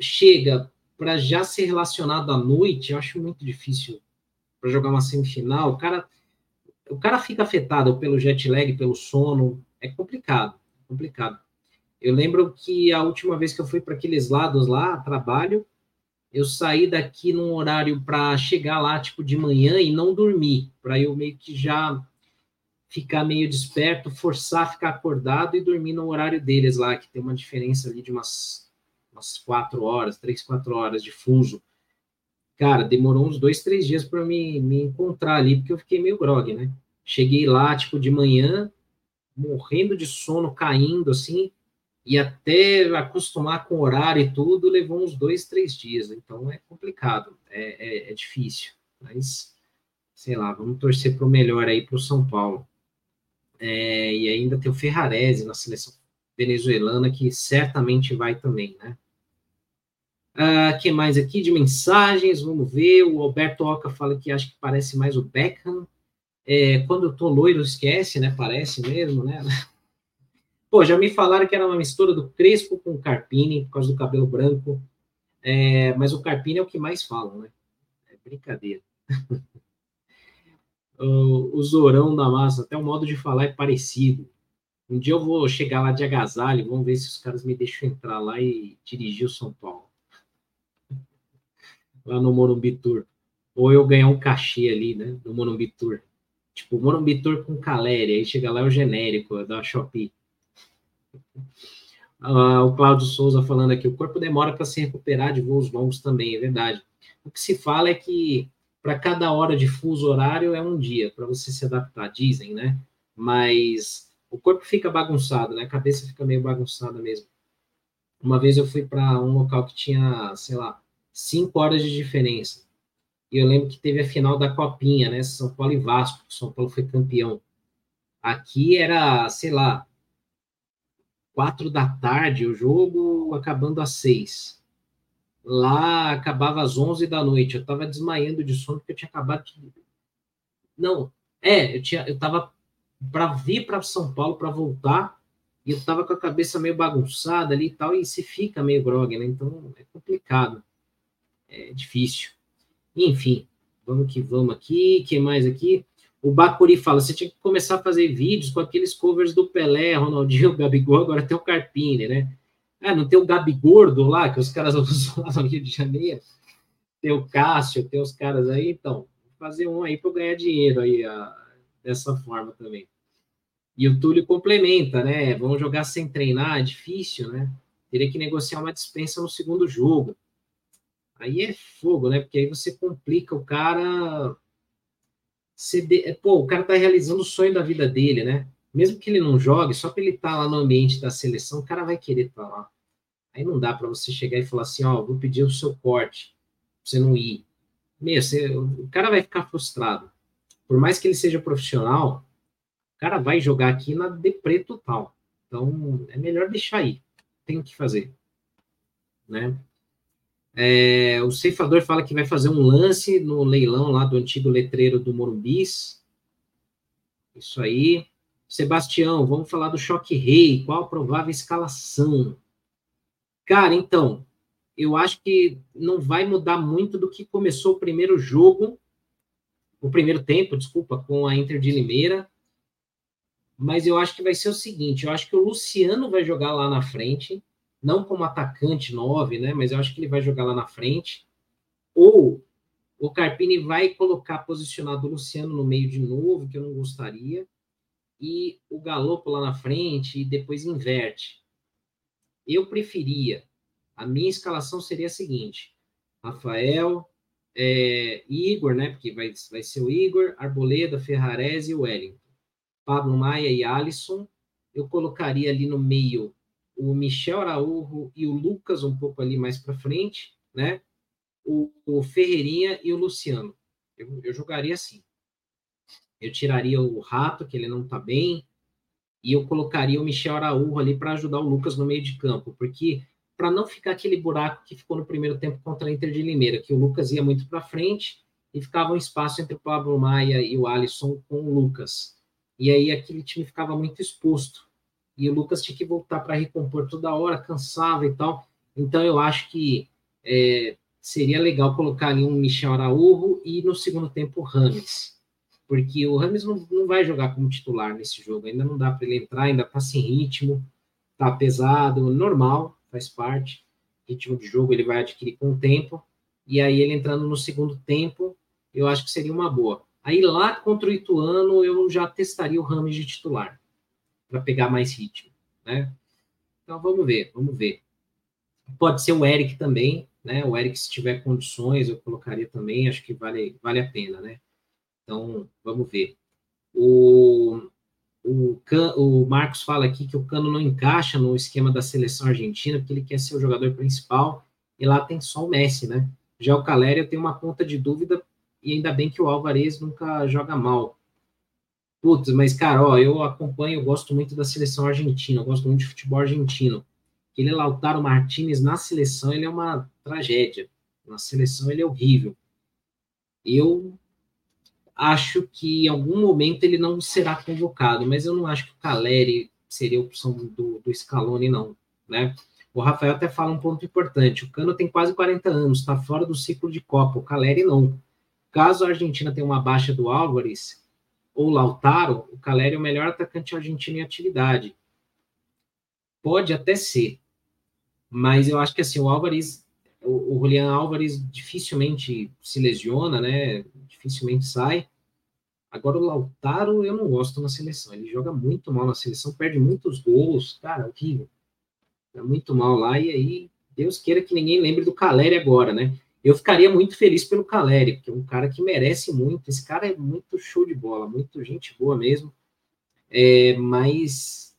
Speaker 1: chega para já ser relacionado à noite, eu acho muito difícil para jogar uma semifinal. O cara, o cara fica afetado pelo jet lag, pelo sono, é complicado, complicado. Eu lembro que a última vez que eu fui para aqueles lados lá, trabalho, eu saí daqui num horário para chegar lá, tipo, de manhã e não dormir, para eu meio que já ficar meio desperto, forçar a ficar acordado e dormir no horário deles lá, que tem uma diferença ali de umas, umas quatro horas, três, quatro horas de fuso. Cara, demorou uns dois, três dias para me, me encontrar ali, porque eu fiquei meio grog, né? Cheguei lá, tipo, de manhã, morrendo de sono, caindo, assim, e até acostumar com o horário e tudo levou uns dois, três dias. Então é complicado, é, é, é difícil. Mas, sei lá, vamos torcer para o melhor aí para o São Paulo. É, e ainda tem o Ferrarese na seleção venezuelana, que certamente vai também, né? Uh, que mais aqui de mensagens? Vamos ver. O Alberto Oca fala que acha que parece mais o Beckham. É, quando eu tô loiro, esquece, né? Parece mesmo, né? *laughs* Pô, já me falaram que era uma mistura do Crespo com o Carpini, por causa do cabelo branco. É, mas o Carpini é o que mais falam, né? É brincadeira. *laughs* o, o Zorão da Massa, até o modo de falar é parecido. Um dia eu vou chegar lá de agasalho, vamos ver se os caras me deixam entrar lá e dirigir o São Paulo. Lá no Morumbi Tour. Ou eu ganhar um cachê ali, né? No Morumbi Tour. Tipo, Morumbi Tour com Caleri. Aí chega lá é o genérico da Shopee. Uh, *laughs* o Cláudio Souza falando aqui, o corpo demora para se recuperar de voos longos também, é verdade. O que se fala é que para cada hora de fuso horário é um dia, para você se adaptar, dizem, né? Mas o corpo fica bagunçado, né? A cabeça fica meio bagunçada mesmo. Uma vez eu fui para um local que tinha, sei lá, cinco horas de diferença. E eu lembro que teve a final da Copinha, né? São Paulo e Vasco. São Paulo foi campeão. Aqui era, sei lá, quatro da tarde, o jogo acabando às seis. Lá acabava às onze da noite. Eu estava desmaiando de sono porque eu tinha acabado de... Não, é, eu tinha, eu tava para vir para São Paulo para voltar e eu tava com a cabeça meio bagunçada ali e tal e se fica meio grog, né? Então é complicado, é difícil. Enfim, vamos que vamos aqui. que mais aqui? O Bacuri fala: você tinha que começar a fazer vídeos com aqueles covers do Pelé, Ronaldinho, *laughs* Gabigol, agora tem o Carpini, né? Ah, não tem o Gabigordo lá, que os caras *laughs* usam lá no Rio de Janeiro? Tem o Cássio, tem os caras aí, então, fazer um aí para ganhar dinheiro aí a, dessa forma também. E o Túlio complementa, né? Vamos jogar sem treinar, é difícil, né? Teria que negociar uma dispensa no segundo jogo. Aí é fogo, né? Porque aí você complica o cara CD, é, pô, o cara tá realizando o sonho da vida dele, né? Mesmo que ele não jogue, só para ele tá lá no ambiente da seleção, o cara vai querer estar tá lá. Aí não dá para você chegar e falar assim, ó, vou pedir o seu corte, pra você não ir. Meu, você, o cara vai ficar frustrado. Por mais que ele seja profissional, o cara vai jogar aqui na deprê total. Então, é melhor deixar aí. Tem o que fazer. Né? É, o ceifador fala que vai fazer um lance no leilão lá do antigo letreiro do Morumbis. Isso aí. Sebastião, vamos falar do choque rei. Qual a provável escalação? Cara, então, eu acho que não vai mudar muito do que começou o primeiro jogo, o primeiro tempo, desculpa, com a Inter de Limeira. Mas eu acho que vai ser o seguinte: eu acho que o Luciano vai jogar lá na frente não como atacante 9, né? Mas eu acho que ele vai jogar lá na frente. Ou o Carpini vai colocar posicionado o Luciano no meio de novo, que eu não gostaria, e o Galopo lá na frente e depois inverte. Eu preferia. A minha escalação seria a seguinte: Rafael, é, Igor, né? Porque vai, vai ser o Igor, Arboleda, Ferrarese e Wellington. Pablo Maia e Alisson. Eu colocaria ali no meio o Michel Araújo e o Lucas um pouco ali mais para frente, né? O, o, Ferreirinha e o Luciano. Eu, eu jogaria assim. Eu tiraria o Rato, que ele não está bem, e eu colocaria o Michel Araújo ali para ajudar o Lucas no meio de campo, porque para não ficar aquele buraco que ficou no primeiro tempo contra a Inter de Limeira, que o Lucas ia muito para frente e ficava um espaço entre o Pablo Maia e o Alisson com o Lucas. E aí aquele time ficava muito exposto e o Lucas tinha que voltar para recompor toda hora, cansava e tal. Então eu acho que é, seria legal colocar ali um Michel Araújo e no segundo tempo o Rames. Porque o Rames não, não vai jogar como titular nesse jogo, ainda não dá para ele entrar, ainda está sem ritmo, está pesado, normal, faz parte. Ritmo de jogo ele vai adquirir com o tempo. E aí ele entrando no segundo tempo, eu acho que seria uma boa. Aí lá contra o Ituano eu já testaria o Rames de titular para pegar mais ritmo, né? Então vamos ver, vamos ver. Pode ser o Eric também, né? O Eric, se tiver condições, eu colocaria também, acho que vale, vale a pena, né? Então vamos ver. O, o, Can, o Marcos fala aqui que o Cano não encaixa no esquema da seleção argentina, porque ele quer ser o jogador principal e lá tem só o Messi, né? Já o Caleri eu tenho uma ponta de dúvida e ainda bem que o Alvarez nunca joga mal. Putz, mas, cara, ó, eu acompanho, eu gosto muito da seleção argentina, eu gosto muito de futebol argentino. Aquele Lautaro Martinez na seleção, ele é uma tragédia. Na seleção, ele é horrível. Eu acho que em algum momento ele não será convocado, mas eu não acho que o Caleri seria a opção do, do Scaloni, não, né? O Rafael até fala um ponto importante. O Cano tem quase 40 anos, está fora do ciclo de Copa. O Caleri não. Caso a Argentina tenha uma baixa do Álvares, ou Lautaro, o Caleri é o melhor atacante argentino em atividade. Pode até ser, mas eu acho que assim, o Álvares, o, o Julian Álvares dificilmente se lesiona, né? Dificilmente sai. Agora o Lautaro eu não gosto na seleção. Ele joga muito mal na seleção, perde muitos gols, cara, horrível. É muito mal lá, e aí Deus queira que ninguém lembre do Caleri agora, né? Eu ficaria muito feliz pelo Caleri, porque é um cara que merece muito. Esse cara é muito show de bola, muito gente boa mesmo. É, mas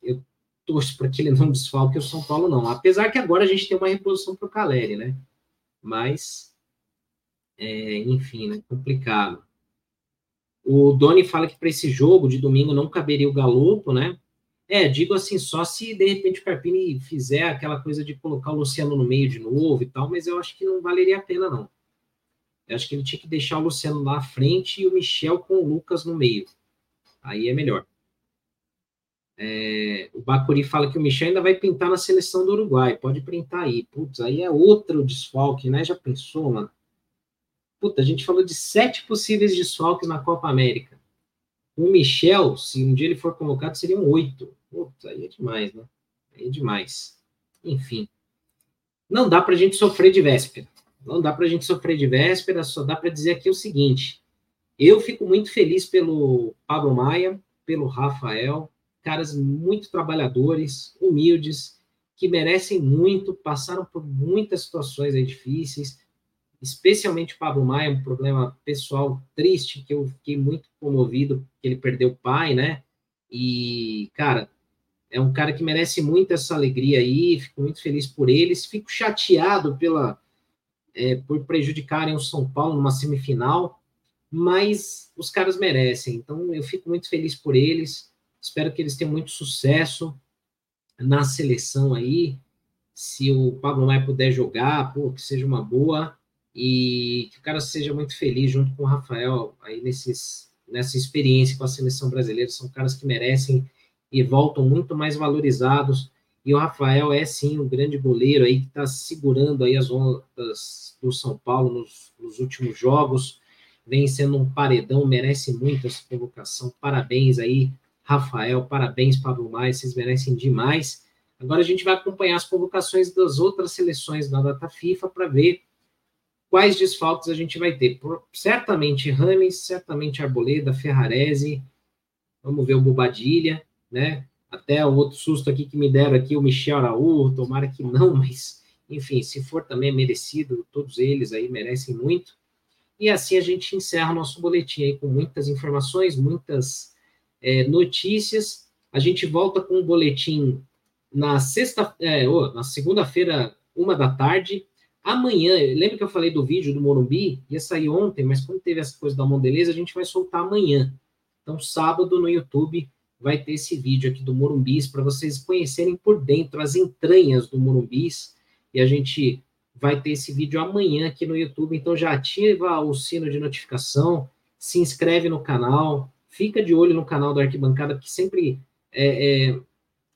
Speaker 1: eu torço para que ele não *laughs* desfalque o São Paulo, não. Apesar que agora a gente tem uma reposição para o Caleri, né? Mas, é, enfim, né? Complicado. O Doni fala que para esse jogo de domingo não caberia o Galopo, né? É, digo assim, só se de repente o Carpini fizer aquela coisa de colocar o Luciano no meio de novo e tal, mas eu acho que não valeria a pena, não. Eu acho que ele tinha que deixar o Luciano lá à frente e o Michel com o Lucas no meio. Aí é melhor. É, o Bacuri fala que o Michel ainda vai pintar na seleção do Uruguai. Pode printar aí. Putz, aí é outro desfalque, né? Já pensou, mano? Puta, a gente falou de sete possíveis desfalques na Copa América. O Michel, se um dia ele for convocado, seriam oito. Putz, aí é demais, né? Aí é demais. Enfim. Não dá para a gente sofrer de véspera. Não dá para a gente sofrer de véspera, só dá para dizer aqui o seguinte. Eu fico muito feliz pelo Pablo Maia, pelo Rafael, caras muito trabalhadores, humildes, que merecem muito, passaram por muitas situações difíceis, especialmente o Pablo Maia, um problema pessoal triste, que eu fiquei muito comovido, que ele perdeu o pai, né? E, cara, é um cara que merece muito essa alegria aí, fico muito feliz por eles, fico chateado pela é, por prejudicarem o São Paulo numa semifinal, mas os caras merecem, então eu fico muito feliz por eles, espero que eles tenham muito sucesso na seleção aí, se o Pablo Maia puder jogar, pô, que seja uma boa, e que o cara seja muito feliz junto com o Rafael aí nesses, nessa experiência com a seleção brasileira, são caras que merecem e voltam muito mais valorizados. E o Rafael é sim um grande goleiro aí que está segurando aí as ondas do São Paulo nos, nos, últimos jogos, vem sendo um paredão, merece muito essa convocação. Parabéns aí, Rafael, parabéns, Pablo Maia, vocês merecem demais. Agora a gente vai acompanhar as convocações das outras seleções da data FIFA para ver quais desfalques a gente vai ter. Por, certamente Rames, certamente Arboleda, Ferrarese, vamos ver o Bobadilha, né? Até o outro susto aqui que me deram aqui, o Michel Araújo, tomara que não, *laughs* mas enfim, se for também merecido, todos eles aí merecem muito. E assim a gente encerra o nosso boletim aí com muitas informações, muitas é, notícias. A gente volta com o boletim na sexta, é, oh, na segunda-feira, uma da tarde. Amanhã, lembra que eu falei do vídeo do Morumbi? Ia sair ontem, mas como teve essa coisa da Mondeleza, a gente vai soltar amanhã. Então, sábado no YouTube, vai ter esse vídeo aqui do Morumbis para vocês conhecerem por dentro as entranhas do Morumbis. E a gente vai ter esse vídeo amanhã aqui no YouTube. Então já ativa o sino de notificação, se inscreve no canal, fica de olho no canal da Arquibancada, que sempre é, é,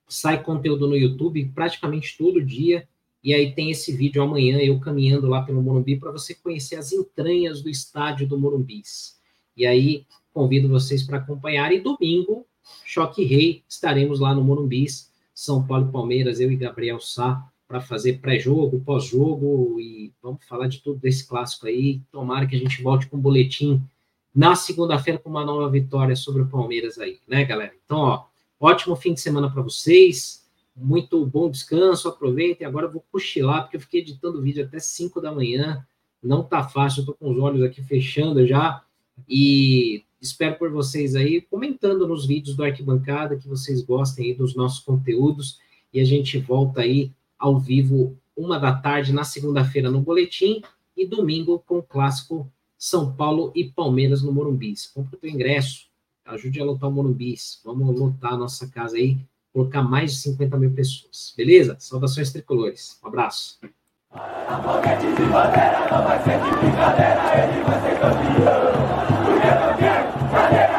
Speaker 1: sai conteúdo no YouTube praticamente todo dia. E aí tem esse vídeo amanhã, eu caminhando lá pelo Morumbi, para você conhecer as entranhas do estádio do Morumbis. E aí convido vocês para acompanhar. E domingo Choque Rei, estaremos lá no Morumbis, São Paulo e Palmeiras, eu e Gabriel Sá, para fazer pré-jogo, pós-jogo e vamos falar de tudo desse clássico aí. Tomara que a gente volte com um boletim na segunda-feira com uma nova vitória sobre o Palmeiras aí, né, galera? Então, ó, ótimo fim de semana para vocês, muito bom descanso, aproveitem. Agora eu vou cochilar, porque eu fiquei editando o vídeo até 5 da manhã, não tá fácil, eu tô com os olhos aqui fechando já, e Espero por vocês aí comentando nos vídeos do Arquibancada que vocês gostem aí dos nossos conteúdos e a gente volta aí ao vivo uma da tarde na segunda-feira no boletim e domingo com o clássico São Paulo e Palmeiras no Morumbis. Compre o teu ingresso, ajude a lotar o Morumbis. Vamos lotar a nossa casa aí, colocar mais de 50 mil pessoas. Beleza? Saudações tricolores. Um abraço. Foguete de bandeira, não vai ser de brincadeira, ele vai ser campeão mulher não quero, cadê